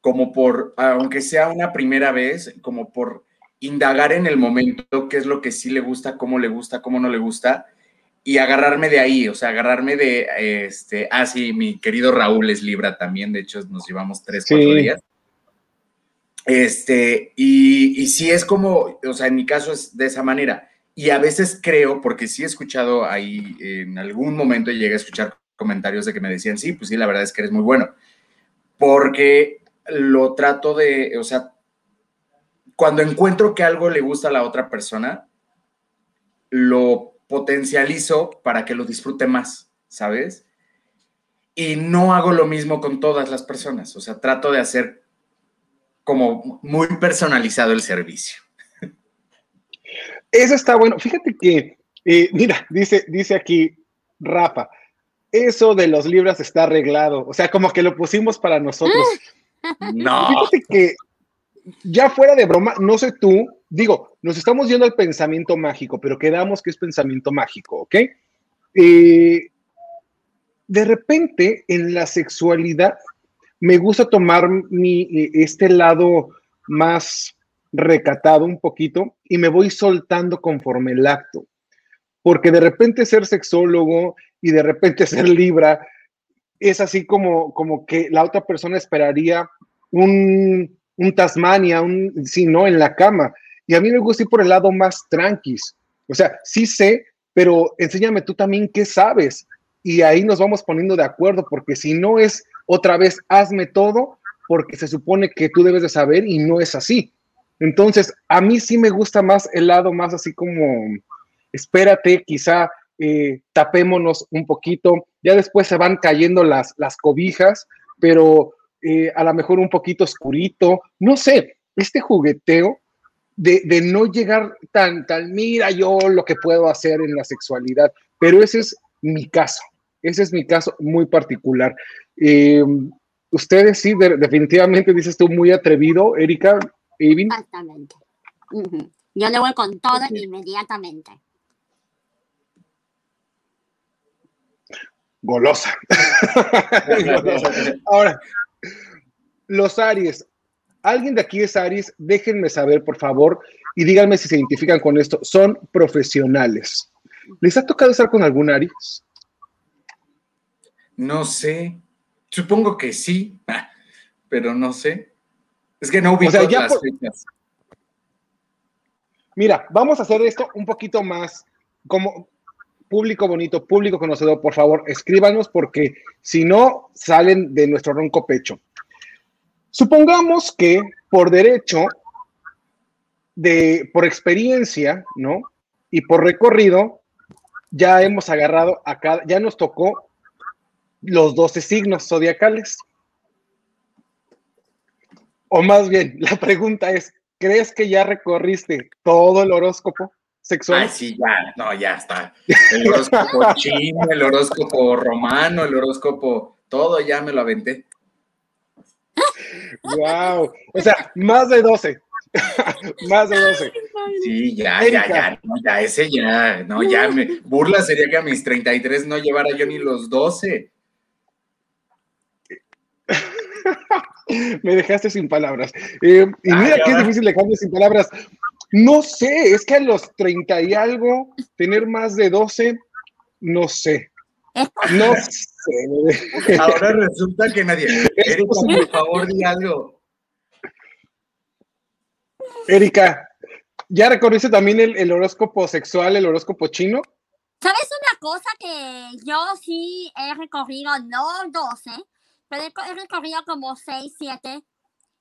como por, aunque sea una primera vez, como por indagar en el momento qué es lo que sí le gusta, cómo le gusta, cómo no le gusta, y agarrarme de ahí, o sea, agarrarme de, este, ah, sí, mi querido Raúl es Libra también, de hecho nos llevamos tres, Sí. cuatro días. Este, y, y sí es como, o sea, en mi caso es de esa manera. Y a veces creo, porque sí he escuchado ahí, en algún momento llegué a escuchar comentarios de que me decían, sí, pues sí, la verdad es que eres muy bueno. Porque lo trato de, o sea, cuando encuentro que algo le gusta a la otra persona, lo potencializo para que lo disfrute más, ¿sabes? Y no hago lo mismo con todas las personas, o sea, trato de hacer como muy personalizado el servicio. Eso está bueno. Fíjate que, eh, mira, dice, dice aquí Rafa, eso de los libros está arreglado. O sea, como que lo pusimos para nosotros. No, Fíjate que ya fuera de broma, no sé tú, digo, nos estamos yendo al pensamiento mágico, pero quedamos que es pensamiento mágico, ¿ok? Eh, de repente, en la sexualidad, me gusta tomar mi, eh, este lado más recatado un poquito y me voy soltando conforme el acto. Porque de repente ser sexólogo y de repente ser libra es así como, como que la otra persona esperaría un, un Tasmania, un, sí, ¿no? En la cama. Y a mí me gusta ir por el lado más tranquis. O sea, sí sé, pero enséñame tú también qué sabes. Y ahí nos vamos poniendo de acuerdo, porque si no es otra vez, hazme todo, porque se supone que tú debes de saber y no es así. Entonces, a mí sí me gusta más el lado más así como, espérate, quizá eh, tapémonos un poquito, ya después se van cayendo las, las cobijas, pero eh, a lo mejor un poquito oscurito, no sé, este jugueteo de, de, no llegar tan, tan, mira yo lo que puedo hacer en la sexualidad, pero ese es mi caso, ese es mi caso muy particular. Eh, ustedes sí, de, definitivamente dices tú muy atrevido, Erika, Evin. Exactamente. Uh -huh. Yo le voy con todo inmediatamente. Golosa. Ahora, los Aries. ¿Alguien de aquí es Aries? Déjenme saber, por favor, y díganme si se identifican con esto. Son profesionales. ¿Les ha tocado estar con algún Aries? No sé. Supongo que sí, pero no sé. Es que no ubico o sea, ya las por... fechas. Mira, vamos a hacer esto un poquito más como público bonito, público conocedor, por favor, escríbanos porque si no, salen de nuestro ronco pecho. Supongamos que por derecho, de, por experiencia, ¿no? Y por recorrido, ya hemos agarrado acá, ya nos tocó los 12 signos zodiacales. O más bien, la pregunta es, ¿crees que ya recorriste todo el horóscopo sexual? Ay, sí, ya, no, ya está. El horóscopo chino, el horóscopo romano, el horóscopo, todo ya me lo aventé. Wow. O sea, más de 12. más de 12. Sí, ya, Erika. ya, ya, no, ya, ese ya, no, ya me. Burla sería que a mis 33 no llevara yo ni los 12. Me dejaste sin palabras. Eh, y mira que es difícil dejarme sin palabras. No sé, es que a los 30 y algo, tener más de 12, no sé. No sé. Ahora resulta que nadie. Erika, por favor, di algo. Erika, ¿ya recorriste también el, el horóscopo sexual, el horóscopo chino? ¿Sabes una cosa que yo sí he recorrido, no 12, pero he, recorrido como 6, 7?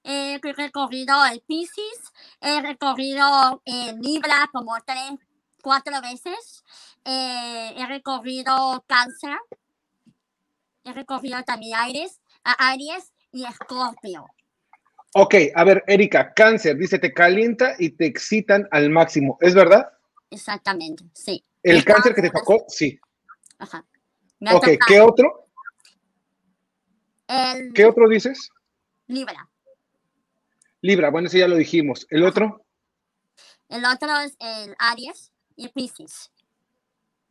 He recorrido el Pisces, he recorrido el Libra como 3, 4 veces, eh, he recorrido Cáncer, he recorrido también Aries, Aries y Escorpio. Ok, a ver, Erika, cáncer, dice, te calienta y te excitan al máximo, ¿es verdad? Exactamente, sí. El El cáncer que te tocó, sí. Ajá. Ok, ¿qué otro? El ¿Qué otro dices? Libra. Libra, bueno, ese ya lo dijimos. ¿El otro? El otro es el Aries y Pisces.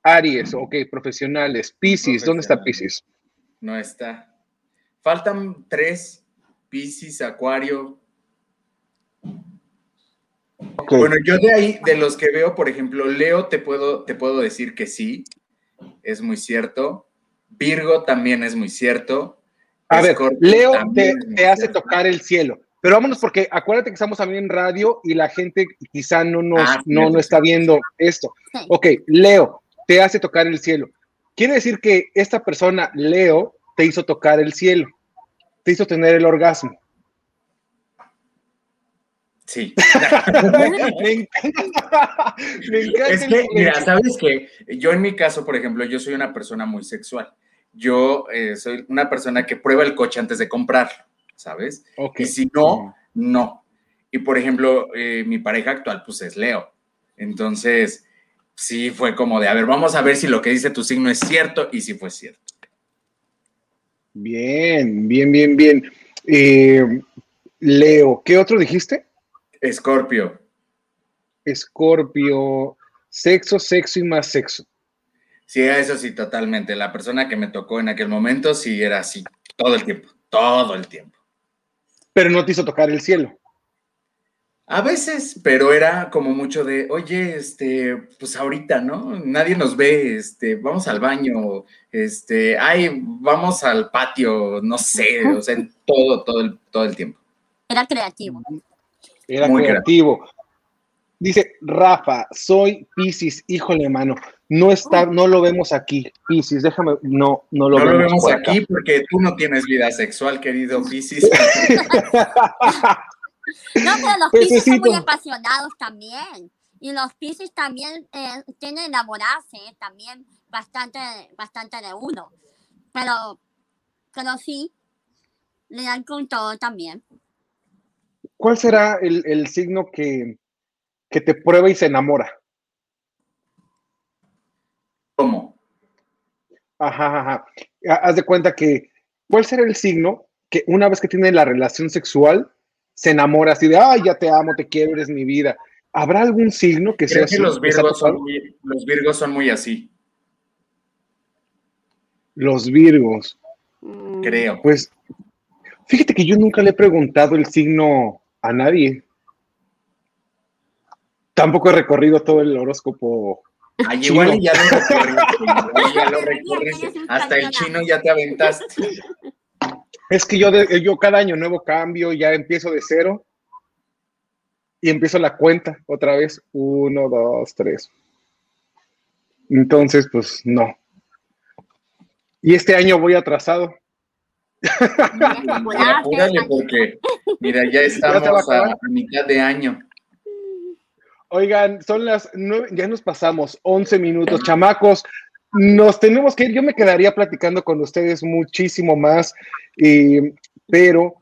Aries, ok, profesionales. Pisces, ¿dónde está Pisces? No está. Faltan tres. Piscis, Acuario. Bueno, yo de ahí, de los que veo, por ejemplo, Leo, te puedo, te puedo decir que sí. Es muy cierto. Virgo también es muy cierto. A ver, Leo te, también es muy te hace tocar el cielo. Pero vámonos porque acuérdate que estamos también en radio y la gente quizá no nos Ah, no, no está viendo esto. Ok, Leo te hace tocar el cielo. Quiere decir que esta persona, Leo, te hizo tocar el cielo. Te hizo tener el orgasmo. Sí. Me encanta. Me encanta Es el que, mira, sabes que yo en mi caso, por ejemplo, yo soy una persona muy sexual. Yo eh, soy una persona que prueba el coche antes de comprarlo, ¿sabes? Y si no, no. Y por ejemplo, eh, mi pareja actual, pues es Leo. Entonces, sí fue como de, a ver, vamos a ver si lo que dice tu signo es cierto y si fue cierto. Bien, bien, bien, bien. Eh, Leo, ¿qué otro dijiste? Escorpio, Escorpio, sexo, sexo y más sexo. Sí, eso sí, totalmente. La persona que me tocó en aquel momento sí era así, todo el tiempo, todo el tiempo. Pero no te hizo tocar el cielo. A veces, pero era como mucho de, oye, este, pues ahorita, ¿no? Nadie nos ve, este, vamos al baño, este, ay, vamos al patio, no sé, o sea, en todo, todo el, todo el tiempo. Era creativo. Era Muy creativo. Dice Rafa, soy Piscis, híjole, mano. No está, no lo vemos aquí. Piscis, déjame, no, no lo no vemos, lo vemos por acá. aquí porque tú no tienes vida sexual, querido Piscis. No, pero los Pisces son muy apasionados también. Y los Pisces también eh, tienen enamorarse eh, también bastante, bastante de uno. Pero, pero sí, le dan con todo también. ¿Cuál será el, el signo que, que te prueba y se enamora? ¿Cómo? Ajá, ajá. Ha- Haz de cuenta que, ¿cuál será el signo que una vez que tiene la relación sexual se enamora así de, ay, ya te amo, te quiero, eres mi vida? ¿Habrá algún signo que sea Creo que así? los ¿Les ha virgos, son muy, los virgos son muy así, Los Virgos. creo. Pues, fíjate que yo nunca le he preguntado el signo a nadie. Tampoco he recorrido todo el horóscopo. Ay, igual y ya lo ya recorriste. Hasta el chino ya te aventaste. Es que yo, de- yo cada año nuevo cambio, ya empiezo de cero y empiezo la cuenta otra vez. Uno, dos, tres. Entonces, pues no. Y este año voy atrasado. Mira, apúrale porque, mira, ya estamos Ya a mitad de año. Oigan, son las nueve, ya nos pasamos 11 minutos, chamacos. Nos tenemos que ir. Yo me quedaría platicando con ustedes muchísimo más, pero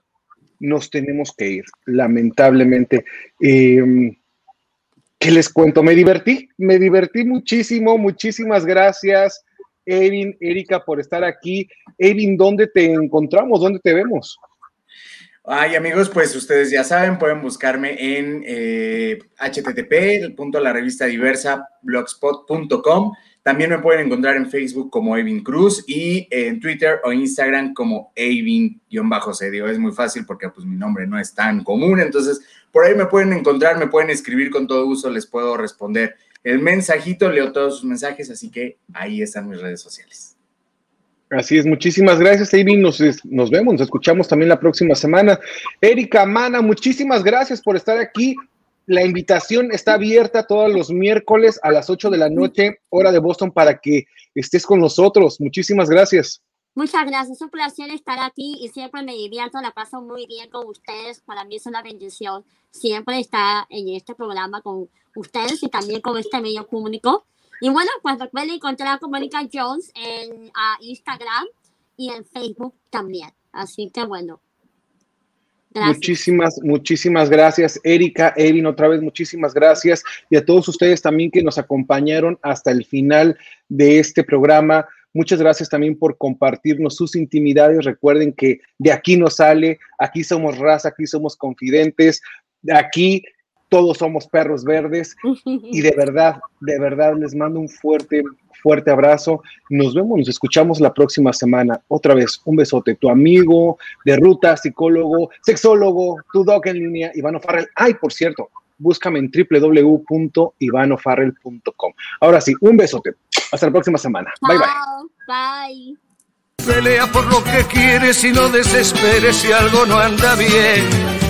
nos tenemos que ir, lamentablemente. Eh, ¿Qué les cuento? Me divertí, me divertí muchísimo. Muchísimas gracias, Erin, Erika, por estar aquí. Erin, ¿dónde te encontramos? ¿Dónde te vemos? Ay, amigos, pues ustedes ya saben, pueden buscarme en eh, http, punto la revista diversa, blogspot.com. También me pueden encontrar en Facebook como Evin Cruz y en Twitter o Instagram como Evin-Cedio. Es muy fácil porque pues mi nombre no es tan común, entonces por ahí me pueden encontrar, me pueden escribir con todo gusto, les puedo responder el mensajito, leo todos sus mensajes, así que ahí están mis redes sociales. Así es, muchísimas gracias, Eivin. Nos, nos vemos, nos escuchamos también la próxima semana. Erika, Mana, muchísimas gracias por estar aquí. La invitación está abierta todos los miércoles a las 8 de la noche, hora de Boston, para que estés con nosotros. Muchísimas gracias. Muchas gracias, es un placer estar aquí y siempre me divierto, la paso muy bien con ustedes. Para mí es una bendición siempre estar en este programa con ustedes y también con este medio público. Y bueno, pues recuerden encontrar a Mónica Jones en Instagram y en Facebook también. Así que bueno. Muchísimas, muchísimas gracias, Erika, Erin, otra vez muchísimas gracias y a todos ustedes también que nos acompañaron hasta el final de este programa. Muchas gracias también por compartirnos sus intimidades. Recuerden que de aquí no sale, aquí somos raza, aquí somos confidentes, de aquí todos somos perros verdes y de verdad, de verdad les mando un fuerte, fuerte abrazo. Nos vemos, nos escuchamos la próxima semana. Otra vez, un besote. Tu amigo de ruta, psicólogo, sexólogo, tu doc en línea, Ivano Farrell. Ay, por cierto, búscame en www.ivanofarrell.com. Ahora sí, un besote. Hasta la próxima semana. Bye bye. Bye. Pelea por lo que quieres y no desesperes si algo no anda bien.